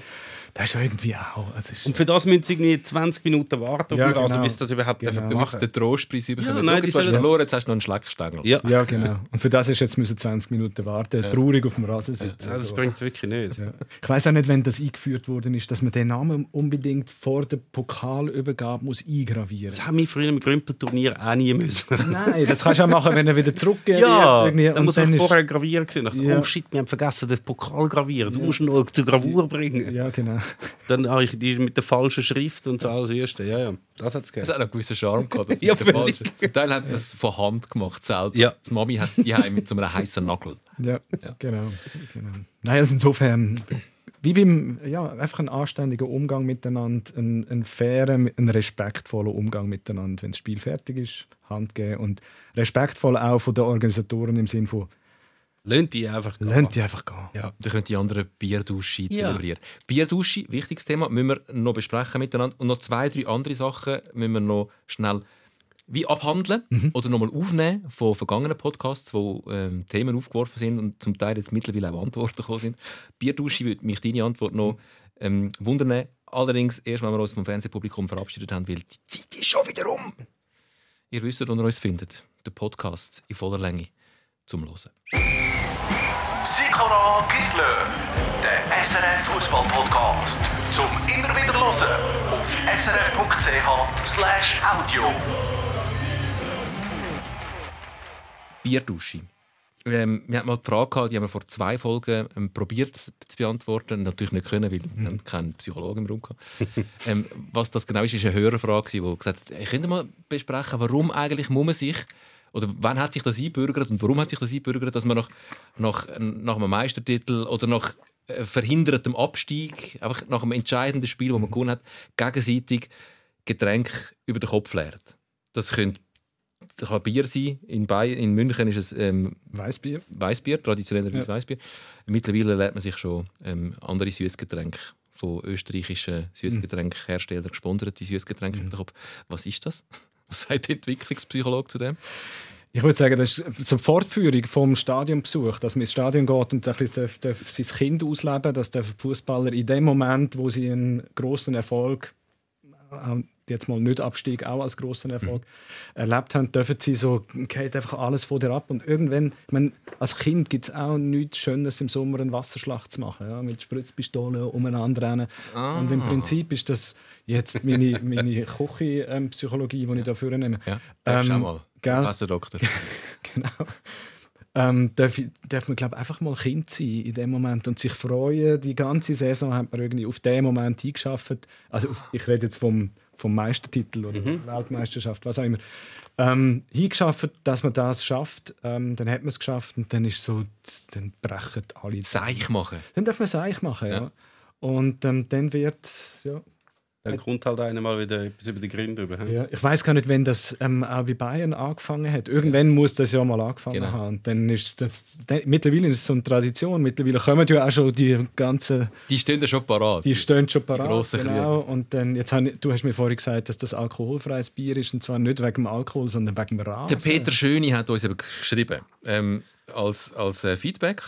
das ist ja irgendwie auch. Also, Und für das müssen sie irgendwie 20 Minuten warten auf Ja, dem Rasen, genau. bis das überhaupt Genau. dürfen Du musst machen den Trostpreis bekommen. Ja, Ja, nein, hast du sollen- verloren, jetzt hast du noch einen Schleckstängel. Ja. ja, genau. Und für das ist jetzt müssen 20 Minuten warten, traurig auf dem Rasen sitzen. Ja, das Also, bringt es wirklich nicht. ja. Ich weiß auch nicht, wenn das eingeführt worden ist, dass man den Namen unbedingt vor der Pokalübergabe muss eingravieren Das haben wir früher im Grümpelturnier auch nie müssen. Nein, das kannst du auch machen, wenn er wieder zurückgeht. Ja, irgendwie. dann Und muss er vorher gravieren. Ich dachte, Ja. Oh shit, wir haben vergessen, den Pokal gravieren. Du musst ihn noch zur Gravur bringen. Ja, genau. Dann habe ich die mit der falschen Schrift und so alles Erste. Ja, ja, das hat es Das gegeben. hat auch einen gewissen Charme gehabt. Das Ja. Zum Teil hat man es von Hand gemacht, selber. Ja. Die Mami hat die mit so einem heißen Nagel. Ja, genau. genau. Nein, also insofern, wie beim, ja, einfach ein anständiger Umgang miteinander, ein, ein fairer, ein respektvoller Umgang miteinander. Wenn das Spiel fertig ist, Hand geben und respektvoll auch von den Organisatoren im Sinne von, Löhnt die einfach gehen. lernt die einfach gehen. Ja, dann können die anderen Bierdusche Ja. zelebrieren. Bierdusche, wichtiges Thema, müssen wir noch besprechen miteinander. Und noch zwei, drei andere Sachen müssen wir noch schnell wie abhandeln oder nochmal aufnehmen von vergangenen Podcasts, wo ähm, Themen aufgeworfen sind und zum Teil jetzt mittlerweile auch Antworten gekommen sind. Bierdusche würde mich deine Antwort noch ähm, wundern. Allerdings erst, wenn wir uns vom Fernsehpublikum verabschiedet haben, weil die Zeit ist schon wieder um. Ihr wisst, wo ihr uns findet. Der Podcast in voller Länge zum Hören. Sikora Gisler, der SRF Fußball Podcast. Zum immer wieder hören auf srf.ch/slash audio. Bierdusche. Ähm, wir hatten mal die Frage, gehabt, die haben wir vor zwei Folgen ähm, probiert zu beantworten. Natürlich nicht können, weil wir keinen Psychologen im Raum hatten. ähm, Was das genau ist, ist eine Hörerfrage, die gesagt hat, hey, könnt ihr mal besprechen, warum eigentlich muss man sich, oder wann hat sich das einbürgert und warum hat sich das einbürgert, dass man nach, nach, nach einem Meistertitel oder nach äh, verhindertem Abstieg, einfach nach einem entscheidenden Spiel, das man gewonnen hat, gegenseitig Getränk über den Kopf leert. Das könnte das kann Bier sein. In, Bay in München ist es ähm, Weißbier. Weißbier, traditionellerweise Ja. Weißbier. Mittlerweile lernt man sich schon ähm, andere Süßgetränke von österreichischen Süßgetränkherstellern gesponserte Süßgetränke mhm. Was ist das? Was sagt der Entwicklungspsychologe zu dem? Ich würde sagen, das ist eine Fortführung vom Stadionbesuch, dass man ins Stadion geht und ein bisschen sein Kind ausleben dass der Fußballer in dem Moment, wo sie einen großen Erfolg jetzt mal nicht Abstieg auch als großen Erfolg mhm. erlebt haben, dürfen sie so, geht einfach alles vor dir ab. Und irgendwann, ich meine, als Kind gibt es auch nichts Schönes im Sommer eine Wasserschlacht zu machen, ja, mit Spritzpistolen umeinander rennen. Ah. Und im Prinzip ist das jetzt meine, meine Küche-Psychologie, die ich dafür nehme. Ja, ähm, auch mal. Professor Doktor. genau ähm, darf, darf man glaube einfach mal Kind sein in dem Moment und sich freuen. Die ganze Saison hat man irgendwie auf den Moment eingeschafft. Also ich rede jetzt vom, vom Meistertitel oder mhm. Weltmeisterschaft, was auch immer. Ähm, hingeschafft, dass man das schafft, ähm, dann hat man es geschafft und dann ist so, dann brechen alle. Seich machen. Dann darf man Seich machen, ja. ja. Und ähm, dann wird, ja, dann kommt halt einer mal wieder etwas über die Gründe drüber. Ja, ich weiß gar nicht, wenn das ähm, auch bei Bayern angefangen hat. Irgendwann muss das ja mal angefangen genau. haben. Und dann ist das, dann, mittlerweile ist es so eine Tradition. Mittlerweile kommen ja auch schon die ganzen. Die stehen ja schon parat. Die stehen schon parat. genau. Und dann, jetzt habe, du hast mir vorhin gesagt, dass das alkoholfreies Bier ist. Und zwar nicht wegen dem Alkohol, sondern wegen dem Rasen. Der Peter Schöni hat uns eben geschrieben. Ähm, als, als äh, Feedback.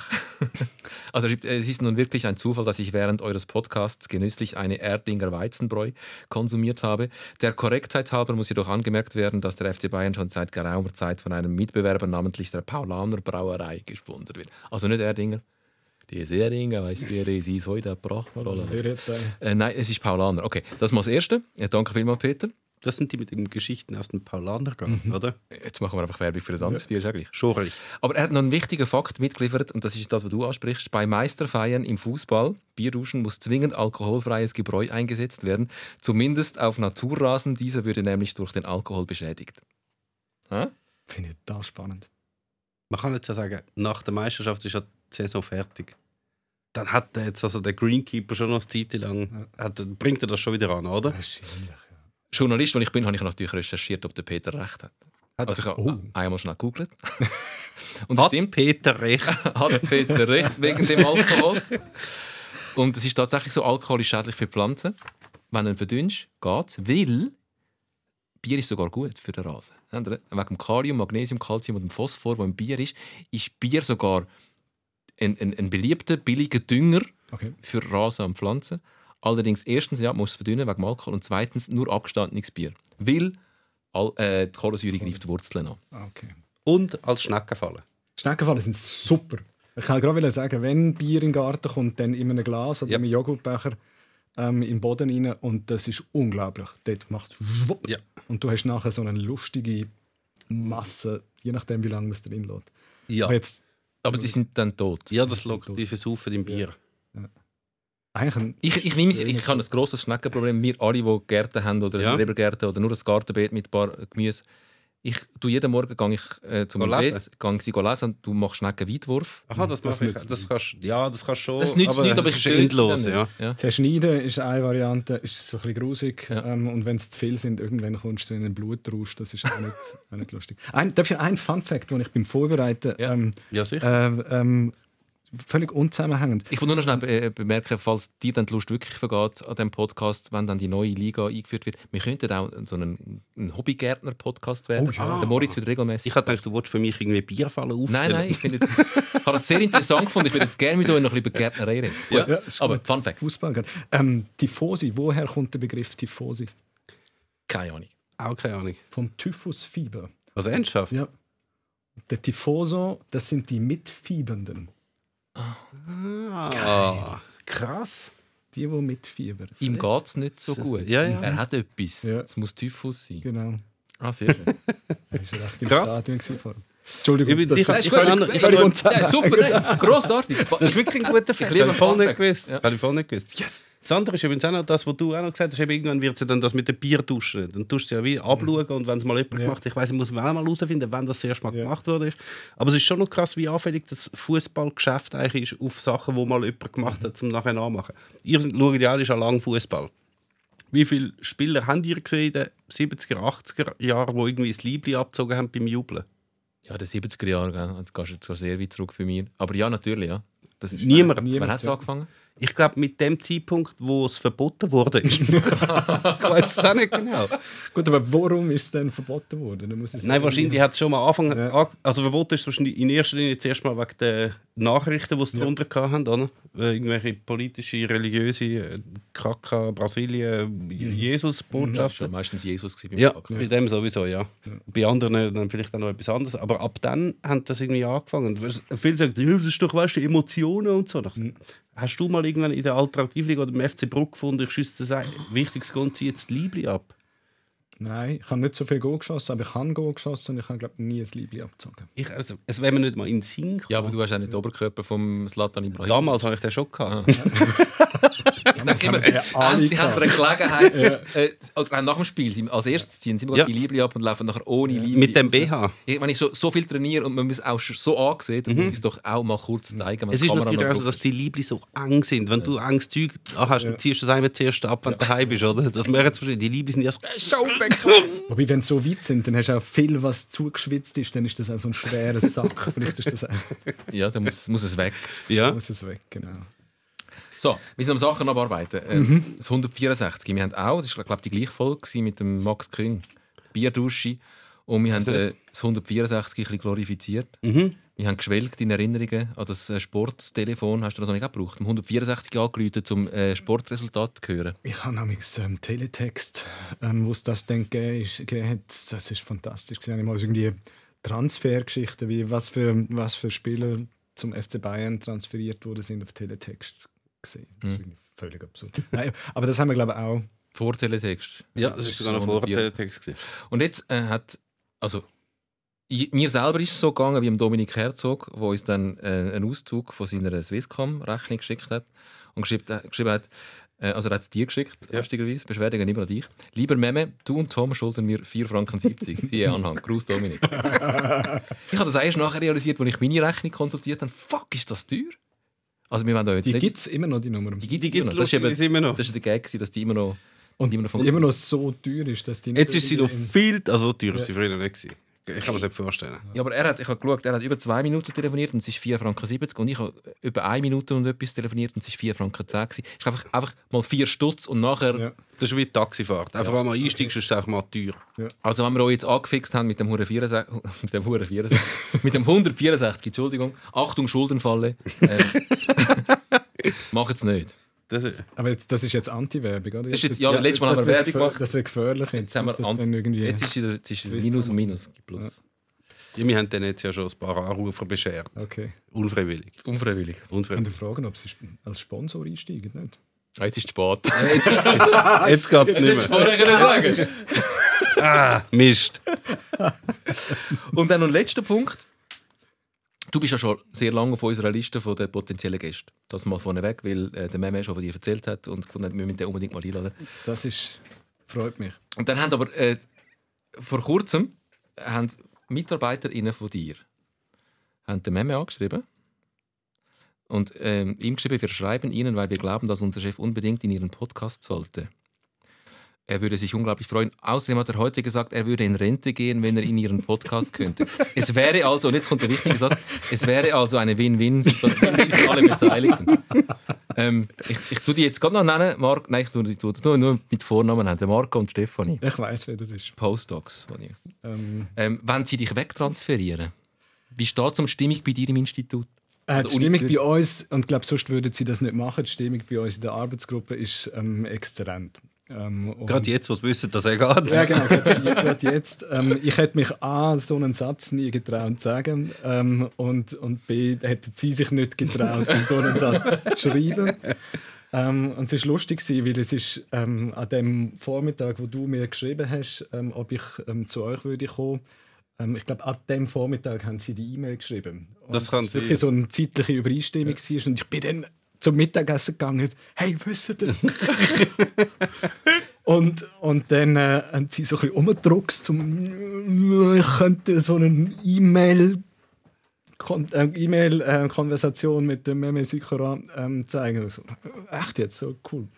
also es ist nun wirklich ein Zufall, dass ich während eures Podcasts genüsslich eine Erdinger Weizenbräu konsumiert habe. Der Korrektheit halber muss jedoch angemerkt werden, dass der FC Bayern schon seit geraumer Zeit von einem Mitbewerber, namentlich der Paulaner Brauerei, gesponsert wird. Also nicht Erdinger. Die ist Erdinger, weißt du, sie ist heute gebracht. Äh, nein, es ist Paulaner. Okay, das mal das Erste. Ja, danke vielmals, Peter. Das sind die mit den Geschichten aus dem Paulanergarten, mhm. oder? Jetzt machen wir einfach Werbung für das andere ja. Bier, ist eigentlich. Schon Aber er hat noch einen wichtigen Fakt mitgeliefert, und das ist das, was du ansprichst. Bei Meisterfeiern im Fußball, Bierduschen, muss zwingend alkoholfreies Gebräu eingesetzt werden. Zumindest auf Naturrasen. Dieser würde nämlich durch den Alkohol beschädigt. Finde ich total spannend. Man kann jetzt ja sagen, nach der Meisterschaft ist ja die Saison fertig. Dann hat er jetzt also der Greenkeeper schon noch eine Zeit lang, ja. hat, bringt er das schon wieder an, oder? Wahrscheinlich. Journalist, wenn ich bin, habe ich natürlich recherchiert, ob der Peter recht hat. Also ich habe oh. einmal schnell gegoogelt. Und hat stimmt, Peter recht? hat Peter recht wegen dem Alkohol. Und es ist tatsächlich so, Alkohol ist schädlich für Pflanzen. Wenn du ihn verdünnst, geht es, weil Bier ist sogar gut für den Rasen. Wegen dem Kalium, Magnesium, Calcium und dem Phosphor, das im Bier ist, ist Bier sogar ein, ein, ein beliebter, billiger Dünger okay. für Rasen und Pflanzen. Allerdings erstens ja, muss es verdünnen wegen Alkohol und zweitens nur abgestandenes Bier. Weil all, äh, die Kohlensäure greift die Wurzeln an. Ah, okay. Und als Schneckenfallen. Schneckenfallen sind super. Ich kann gerade sagen, wenn Bier in den Garten kommt, dann in einem Glas oder ja. in einem Joghurtbecher ähm, im Boden rein und das ist unglaublich. Dort macht es schwupp ja. und du hast nachher so eine lustige Masse, je nachdem wie lange man es drin lässt. Ja. Aber, jetzt, aber sie sind dann tot. Ja, das lockt die versaufen im Bier. Ja. Eigentlich ich, ich, nehme, ich habe ein grosses Schneckenproblem. Wir alle, die Gärten haben oder ja. Lebergärten oder nur ein Gartenbeet mit ein paar Gemüse. Ich tue jeden Morgen gehe ich äh, zu meinem Bett, gehe sie lesen und du machst Schneckenweitwurf. Aha, das, das, ich, das kannst ja, das kannst schon. Das nützt aber nicht, aber es ist endlos. Ja. Ja. Zerschneiden ist eine Variante, ist so ein bisschen grusig. Ja. Ähm, und wenn es zu viel sind, irgendwann kommst du in einen Blutrausch. Das ist auch nicht, auch nicht lustig. Ein, darf ich ein Fun Fact, den ich beim Vorbereiten ähm, ja, sicher. Äh, ähm, völlig unzusammenhängend. Ich will nur noch schnell bemerken, falls dir dann die Lust wirklich vergeht an dem Podcast, wenn dann die neue Liga eingeführt wird, wir könnten auch so einen, einen Hobbygärtner-Podcast werden. Oh, ja. Der Moritz wird regelmäßig. Ich hatte gedacht, du wolltest für mich irgendwie Bierfallen aufstellen. Nein, nein, ich, jetzt, ich habe das sehr interessant gefunden. Ich würde jetzt gerne mit euch noch ein bisschen über Gärtnerei reden. Ja, ja aber Fun Fact. Fußball. Ähm, Tifosi, woher kommt der Begriff Tifosi? Keine Ahnung. Auch keine Ahnung. Vom Typhusfieber. Also ernsthaft? Ja. Der Tifoso, das sind die Mitfiebernden. Ah, krass. Die, die mitfiebern. Ihm geht es nicht so gut. Ja, ja. Er hat etwas. Ja. Es muss Typhus sein. Genau. Ah, sehr schön. das war echt im Krass. Stadion. Entschuldigung, ich bin sicher, ich, ich, ich, ich, ich, ja, super, nein, grossartig. Das ist wirklich ein guter Film. Ich habe voll nicht gewusst. Ja. Habe ich voll nicht gewusst. Yes. Das andere ist übrigens auch noch das, was du auch noch gesagt hast, irgendwann wird es dann das mit dem Bier duschen. Dann tust du ja wie abschauen und wenn es mal jemand ja. gemacht ich weiß, ich muss auch mal herausfinden, wann das, das erste Mal ja. gemacht wurde. Aber es ist schon noch krass, wie anfällig das Fußballgeschäft eigentlich ist auf Sachen, die mal jemand gemacht hat, zum nachher nachmachen. Ihr schaut ja alle schon lange Fußball. Wie viele Spieler habt ihr gesehen in den 70er, 80er Jahren, die irgendwie das Liebling abgezogen haben beim Jubeln? Ja, den 70er Jahren, das geht jetzt sehr weit zurück für mich. Aber ja, natürlich, ja. Das niemand. Wer hat es angefangen? Ich glaube, mit dem Zeitpunkt, wo es verboten wurde, ist. ich weiß es auch nicht genau. Gut, aber warum ist es denn verboten worden? Nein, wahrscheinlich hat es schon mal angefangen. Ja. Also verboten ist wahrscheinlich in erster Linie zuerst mal wegen der Nachrichten, die sie ja. darunter hatten, oder? Irgendwelche politische, religiöse, äh, Kaka, Brasilien, mhm. Jesus-Botschaften. Ja, meistens Jesus beim Ja, Kaka. bei dem sowieso, ja. ja. Bei anderen dann vielleicht auch noch etwas anderes. Aber ab dann hat das irgendwie angefangen. Viele sagen, das ist doch, weißt du, Emotionen und so. Mhm. Hast du mal irgendwann in der Alternativliga oder im FC Bruck gefunden, ich schüsse das wichtigste Grund, zieh jetzt Liebli ab? Nein, ich habe nicht so viel Goal geschossen, aber ich habe Goal geschossen und ich habe glaube nie ein Liebli abgezogen. Ich, also, es wäre mir nicht mal in den Sinn gekommen. Ja, aber du hast ja nicht den Oberkörper vom Slatan Ibrahim. Damals habe ich den schon gehabt. Ah. ich denke immer, endlich haben eine Gelegenheit. ja. äh, oder nach dem Spiel, als erstes ziehen sie immer ja. die Liebli ab und laufen nachher ohne ja. Liebli. Mit dem BH. Ich, wenn ich so, so viel trainiere und man es auch schon so angesehen, dann mhm. muss ich es doch auch mal kurz zeigen. Es ist natürlich auch so, dass die Liebli so eng sind. Wenn du enges Zeug hast, dann ziehst du es einmal zuerst ab, wenn du daheim bist. Oder? Das Die Liebli sind ja so... Wobei, wenn sie so weit sind, dann hast du auch viel, was zugeschwitzt ist, dann ist das auch so ein schwerer Sack. Vielleicht ist das auch. Ja, dann muss, muss es weg. Ja. Muss es weg, genau. So, wir sind am Sachen abarbeiten. Ähm, mhm. Das 164. Wir haben auch, das war glaube ich die gleiche Folge mit dem Max Küng, Bierdusche. Und wir haben äh, das 164 ein bisschen glorifiziert. Mhm. Wir haben geschwelgt in Erinnerungen an das äh, Sporttelefon. Hast du das noch nicht auch gebraucht? Um 164 angerufen, um äh, Sportresultat zu hören. Ich habe nämlich ähm, Teletext, ähm, wo es das dann gegeben hat. Das ist fantastisch. Ich habe mal irgendwie Transfergeschichten, wie was für, was für Spieler zum FC Bayern transferiert wurden, sind auf Teletext gesehen. Das ist mhm. völlig absurd. Nein, aber das haben wir glaube ich auch. Vor Teletext. Ja, das ist sogar noch vor Teletext. Gewesen. Und jetzt äh, hat also mir selber ist es so gegangen wie dem Dominik Herzog, der uns dann äh, einen Auszug von seiner Swisscom-Rechnung geschickt hat und geschrieben, äh, geschrieben hat, äh, also er hat es dir geschickt, ja. lustigerweise, Beschwerden immer an dich. Lieber Meme, du und Tom schulden mir 4,70 Franken. Siehe Anhang. Gruß Dominik. ich habe das erst nachher realisiert, als ich meine Rechnung konsultiert habe. Fuck, ist das teuer? Also wir da jetzt die gibt es immer noch, die Nummer. Die gibt es immer, noch. Das immer noch. Das ist der Gag, dass die immer noch... Und immer noch, immer noch so teuer ist, dass die Jetzt ist sie noch viel... Also teuer ist sie früher nicht gewesen. Ich kann mir das nicht vorstellen. Ja, aber er hat, ich habe geschaut, er hat über zwei Minuten telefoniert und es ist 4,70 Franken. Und ich habe über eine Minute und etwas telefoniert und es ist 4,10 Franken. Es ist einfach, einfach mal vier Stutz und nachher... Ja. Das ist wie Taxifahrt. Einfach, ja. wenn man einsteigst, ist es einfach mal teuer. Ja. Also wenn wir euch jetzt angefixt haben mit dem 164, mit dem 164, mit dem 164, Entschuldigung, Achtung, Schuldenfalle, äh, macht es nicht. Das ist, aber jetzt, das ist jetzt Anti-Werbung, oder? Das ist jetzt, ja, ja, letztes Mal haben wir Werbung gemacht. Das wird gefährlich. Jetzt, jetzt, haben wir dann irgendwie jetzt ist es jetzt ist Minus und Minus, Plus. Ja. wir haben dann jetzt ja schon ein paar Anrufer beschert. Okay. Unfreiwillig. Unfreiwillig. Unfreiwillig. Ich fragen, ob sie als Sponsor einsteigen, nicht? Ah, jetzt ist es spät. jetzt jetzt geht es nicht mehr. Vorher sagen. ah, Mist. und dann noch ein letzter Punkt. Du bist ja schon sehr lange auf unserer Liste der potenziellen Gäste. Das mal vorneweg, weil äh, der Meme schon von dir erzählt hat und gefunden hat, wir müssen den unbedingt mal einladen. Das ist, freut mich. Und dann haben aber äh, vor kurzem haben MitarbeiterInnen von dir haben den Meme angeschrieben und ähm, ihm geschrieben, wir schreiben Ihnen, weil wir glauben, dass unser Chef unbedingt in Ihren Podcast sollte. Er würde sich unglaublich freuen. Außerdem hat er heute gesagt, er würde in Rente gehen, wenn er in Ihren Podcast könnte. es wäre also, und jetzt kommt der wichtige Satz, es wäre also eine Win-Win-Situation für alle Beteiligten. Ähm, ich, ich tue die jetzt gerade noch nennen. Mark, nein, ich tue, die nur, nur mit Vornamen nennen. Marco und Stefanie. Ich weiß, wer das ist. Postdocs. Ähm. Ähm, wenn sie dich wegtransferieren, wie steht es um Stimmung bei dir im Institut? Äh, die Stimmung bei uns, und ich glaube, sonst würden sie das nicht machen, die Stimmung bei uns in der Arbeitsgruppe ist ähm, exzellent. Ähm, gerade jetzt, sie wissen, dass er geht. Ja, genau, gerade jetzt. Ähm, ich hätte mich A, so einen Satz nie getraut zu sagen ähm, und, und B, hätten sie sich nicht getraut, so einen Satz zu schreiben. Ähm, und es war lustig, weil es ist ähm, an dem Vormittag, wo du mir geschrieben hast, ähm, ob ich zu euch würde kommen ich glaube, an dem Vormittag haben sie die E-Mail geschrieben. Und das kann es wirklich so eine zeitliche Übereinstimmung ja. war. Und ich bin dann zum Mittagessen gegangen. Hey, wisst ihr? und, und dann äh, haben sie so ein bisschen umgedruckt, zum, ich könnte so eine E-Mail äh, E-Mail-Konversation mit dem Meme Sikora ähm, zeigen. Echt jetzt, so cool.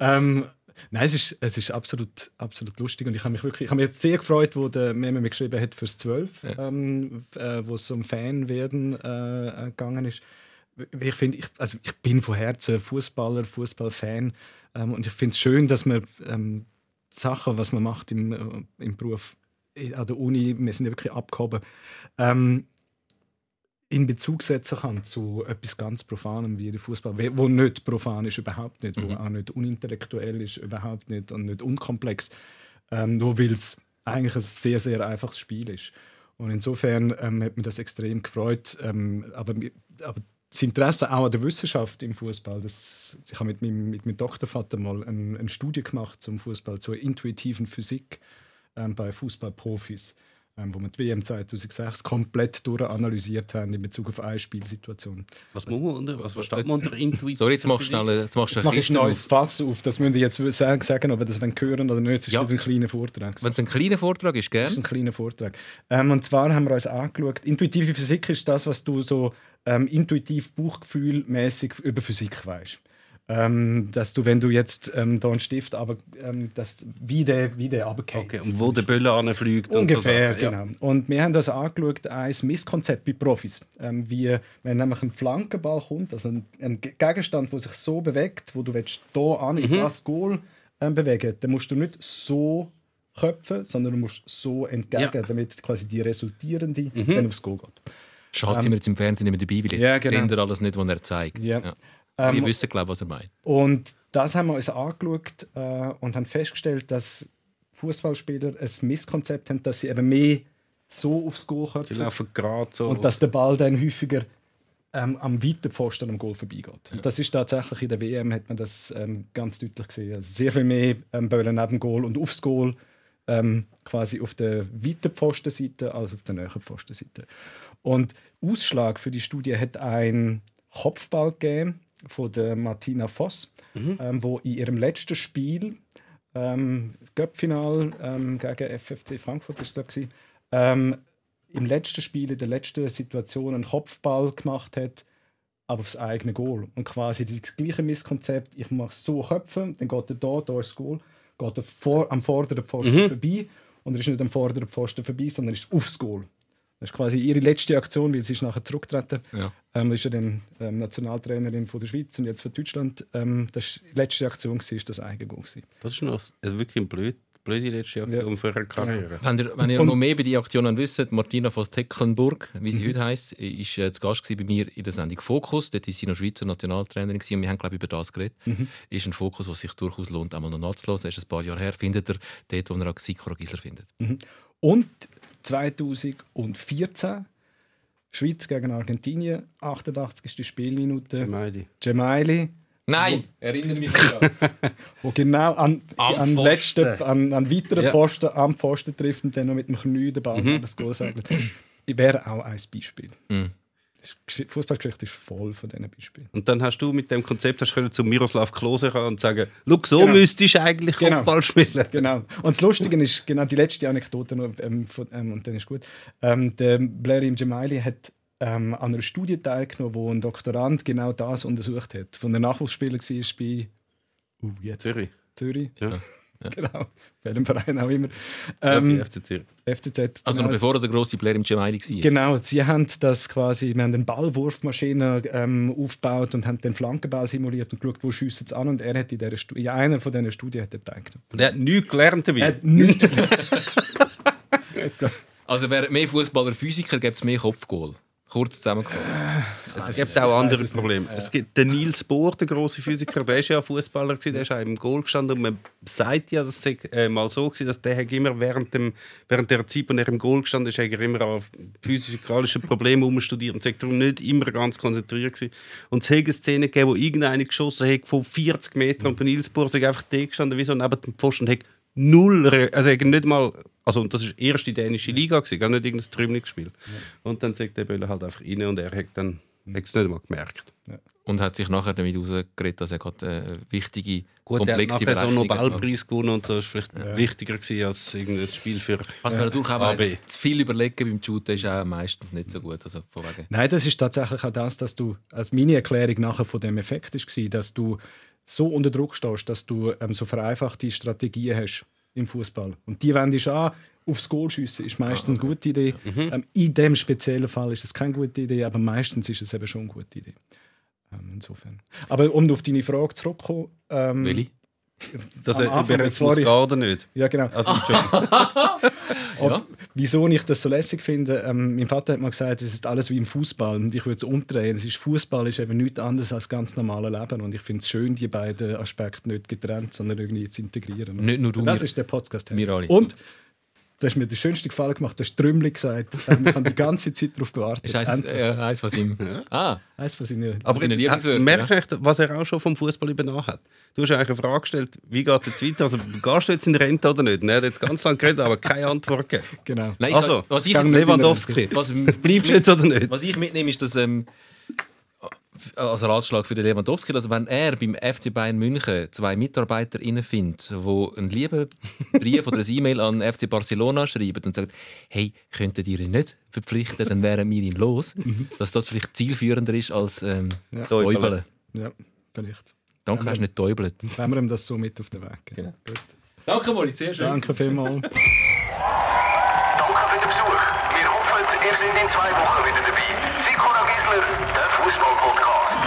Ähm, nein, es ist, es ist absolut, absolut lustig und ich habe mich wirklich, ich habe mich sehr gefreut, wo der Meme mir geschrieben hat fürs 12, ja. ähm, äh, wo es um Fan werden äh, gegangen ist ich finde, ich, also ich bin von Herzen Fußballer, Fußballfan ähm, und ich finde es schön, dass man ähm, Sachen, was man macht im, äh, im Beruf an der Uni, wir sind ja wirklich abgehoben, ähm, in Bezug setzen kann zu etwas ganz Profanem wie der Fußball, wo nicht profan ist, überhaupt nicht, mhm. wo auch nicht unintellektuell ist, überhaupt nicht und nicht unkomplex, ähm, nur weil es eigentlich ein sehr, sehr einfaches Spiel ist. Und insofern ähm, hat mich das extrem gefreut. Ähm, aber, aber das Interesse auch an der Wissenschaft im Fußball, das, ich habe mit meinem, mit meinem Doktorvater mal eine, eine Studie gemacht zum Fußball, zur intuitiven Physik ähm, bei Fußballprofis ähm, wo wir die WM 2006 komplett durchanalysiert haben in Bezug auf eine Spielsituation. Was, muss man unter, was versteht man unter Intuition? Sorry, jetzt machst du schnell jetzt machst du ein, ein neues Fass auf. Das müsst ihr jetzt sagen, ob ihr das hören oder nicht. Das ist ja. ein kleiner Vortrag. Wenn es ein kleiner Vortrag ist, gerne. Das ist ein kleiner Vortrag. Ähm, und zwar haben wir uns angeschaut, intuitive Physik ist das, was du so ähm, intuitiv, bauchgefühlmäßig über Physik weißt ähm, dass du, wenn du jetzt ähm, da einen Stift, aber ähm, das, wie der, wie der Okay, und wo der Böller anfliegt. Ungefähr, und so genau. Ja. Und wir haben das angeschaut, ein Misskonzept bei Profis. Ähm, wie, wenn nämlich ein Flankenball kommt, also ein, ein, Gegenstand, der sich so bewegt, wo du willst, hier an in mhm. das Goal ähm, bewegen dann musst du nicht so köpfen, sondern du musst so entgegen, ja. damit quasi die resultierende mhm. dann aufs Goal geht. Schade, ähm, sind wir jetzt im Fernsehen nicht mehr dabei, weil jetzt ja, genau. sehen wir alles nicht, was er zeigt. Ja. ja. Ähm, wir wissen, glaube was er meint. Und das haben wir uns angeschaut äh, und haben festgestellt, dass Fußballspieler ein Misskonzept haben, dass sie eben mehr so aufs Goal köpfen. Sie laufen gerade so. Und dass der Ball dann häufiger ähm, am weiten Pfosten am Goal vorbeigeht. Ja. Das ist tatsächlich in der WM hat man das ähm, ganz deutlich gesehen. Also sehr viel mehr ähm, Bälle neben dem Goal und aufs Goal ähm, quasi auf der weiten Pfostenseite als auf der näheren Pfostenseite. Und Ausschlag für die Studie hat ein Kopfball gegeben von der Martina Voss, mhm. ähm, wo in ihrem letzten Spiel ähm, Göppfinal ähm, gegen FFC Frankfurt ist das ähm, im letzten Spiel in der letzten Situation einen Kopfball gemacht hat, aber aufs eigene Goal und quasi das gleiche Misskonzept. Ich mache so Köpfe, dann geht er da, da ist das Goal, geht er vor, am vorderen Pfosten mhm. vorbei und er ist nicht am vorderen Pfosten vorbei, sondern ist aufs Goal. Das ist quasi ihre letzte Aktion, weil sie ist nachher zurückgetreten. Ja. Ähm, ist ja dann ähm, Nationaltrainerin von der Schweiz und jetzt von Deutschland. Ähm, das die letzte Aktion war das Eigengoal. Das ist noch also wirklich ein blöd, blöde letzte Aktion ja. für ihre Karriere. Wenn ihr, wenn ihr noch mehr über die Aktion wisst, Martina von Tecklenburg, wie sie mhm. heute heisst, ist äh, zu Gast bei mir in der Sendung Fokus. Dort war sie noch Schweizer Nationaltrainerin und wir haben glaube ich, über das geredet. Mhm. Ist ein Fokus, der sich durchaus lohnt, einmal noch nachzuhören. Das ist ein paar Jahre her. Findet ihr dort, wo ihr auch Sikora Gisler findet. Mhm. Und 2014. Schweiz gegen Argentinien, 88. Spielminute. Gemaili. Gemaili. Nein, erinnere mich daran. wo genau an, an, letzten, an, an weiteren ja. Pfosten, am Pfosten trifft und dann noch mit dem Knie den Ball mhm. das Goal segelt. Wäre auch ein Beispiel. Mhm. Fußballgeschichte ist voll von diesen Beispielen. Und dann hast du mit dem Konzept hast du zu Miroslav Klose und sagen, so genau. müsstest du eigentlich genau. Kopfball spielen. Genau. Und das Lustige ist, genau die letzte Anekdote, noch, ähm, von, ähm, und dann ist gut, ähm, der Blairim Gemaili hat ähm, an einer Studie teilgenommen, wo ein Doktorand genau das untersucht hat. Von der Nachwuchsspieler war bei uh, jetzt. Zürich. Zürich. Ja. Ja. Genau, welchem Verein auch immer. Ähm, ja, FCZ. FCZ. Also genau. noch bevor er der grosse Player im Gemaili war. Genau, sie haben das quasi, wir haben eine Ballwurfmaschine ähm, aufgebaut und haben den Flankenball simuliert und geschaut, wo schiessen sie an und er hat in, dieser in einer von diesen Studien hat er teilgenommen. Und er hat nichts gelernt dabei? Er hat nichts gelernt. also wäre mehr Fußballer Physiker, gibt es mehr Kopfgoal. Kurz zusammengefasst. Es gibt auch andere Probleme. Es gibt den Nils Bohr, der große Physiker, der war ja Fußballer, der ist auch im Goal gestanden und man sagt ja, dass es äh, mal so war, dass der immer während, dem, während der Zeit, als er im Goal gestanden ist, er immer an physikalischen Problemen umstudiert und sagt darum nicht immer ganz konzentriert gewesen. Und es hat eine Szene gegeben, wo irgendeiner geschossen hat von 40 Metern und der Nils Bohr ist einfach da gestanden, wie so neben dem Pfosten und hat null, also nicht mal, also das ist die erste dänische Liga gewesen, gar nicht irgendein Trümmelungsspiel. Ja. Und dann sagt der Böller halt einfach rein und er hat dann es nicht mal gemerkt. Ja. Und hat sich nachher damit herausgeredet, dass er gerade eine wichtige, Gut, komplexe er hat nachher so einen Nobelpreis gewonnen und so ist vielleicht ja. wichtiger gewesen als irgendein Spiel für Was man natürlich auch weiss, zu viel überlegen beim Shooten ist auch meistens nicht so gut. Also Nein, das ist tatsächlich auch das, dass du, als meine Erklärung nachher von dem Effekt war, dass du so unter Druck stehst, dass du ähm, so vereinfachte Strategien hast im Fußball. Und die wendest an, aufs Goal schiessen ist meistens eine gute Idee. Mhm. Ähm, in dem speziellen Fall ist es keine gute Idee, aber meistens ist es eben schon eine gute Idee. Ähm, insofern. Aber um auf deine Frage zurückzukommen. Ähm, Willi? Dass Am er Anfang, jetzt muss ich- oder nicht. Ja, genau. Also. Ob, Wieso ich das so lässig finde, ähm, mein Vater hat mal gesagt, es ist alles wie im Fußball und ich würde es umdrehen. Es ist Fußball ist eben nichts anderes als ganz normales Leben und ich finde es schön, die beiden Aspekte nicht getrennt, sondern irgendwie zu integrieren. Nicht nur du, das wir- ist der Podcast. wir alle. Und du hast mir den schönsten Gefallen gemacht, du hast Trümmli gesagt. Ich habe die ganze Zeit darauf gewartet. Ist eins, äh, von seinem. Ah, Eins von seinen Aber seine jetzt, Lieblingswörter, äh, merkst du echt, was er auch schon vom Fußball übernommen hat? Du hast eigentlich eine Frage gestellt, wie geht es jetzt weiter? Also, gehst du jetzt in die Rente oder nicht? Und Er hat jetzt ganz lange geredet, aber keine Antwort gegeben. Genau. nein, ich, Also, was ich jetzt- Lewandowski. Was, Bleibst du jetzt oder nicht? was ich mitnehme, ist, dass ähm, als Ratschlag für den Lewandowski, also wenn er beim FC Bayern München zwei MitarbeiterInnen findet, die einen lieben Brief oder eine E-Mail an FC Barcelona schreiben und sagen, hey, könntet ihr ihn nicht verpflichten, dann wären wir ihn los, dass das vielleicht zielführender ist als ähm, das Täubeln. Ja, vielleicht. Danke, hast du nicht täubelt. Wenn wir ihm das so mit auf den Weg geben. Genau. Gut. Danke, Moritz, sehr schön. Danke vielmals. Danke für den Besuch. Wir hoffen, Gesundheit. Wir sind in zwei Wochen wieder dabei. Sikora Gisler, der Fußball-Podcast.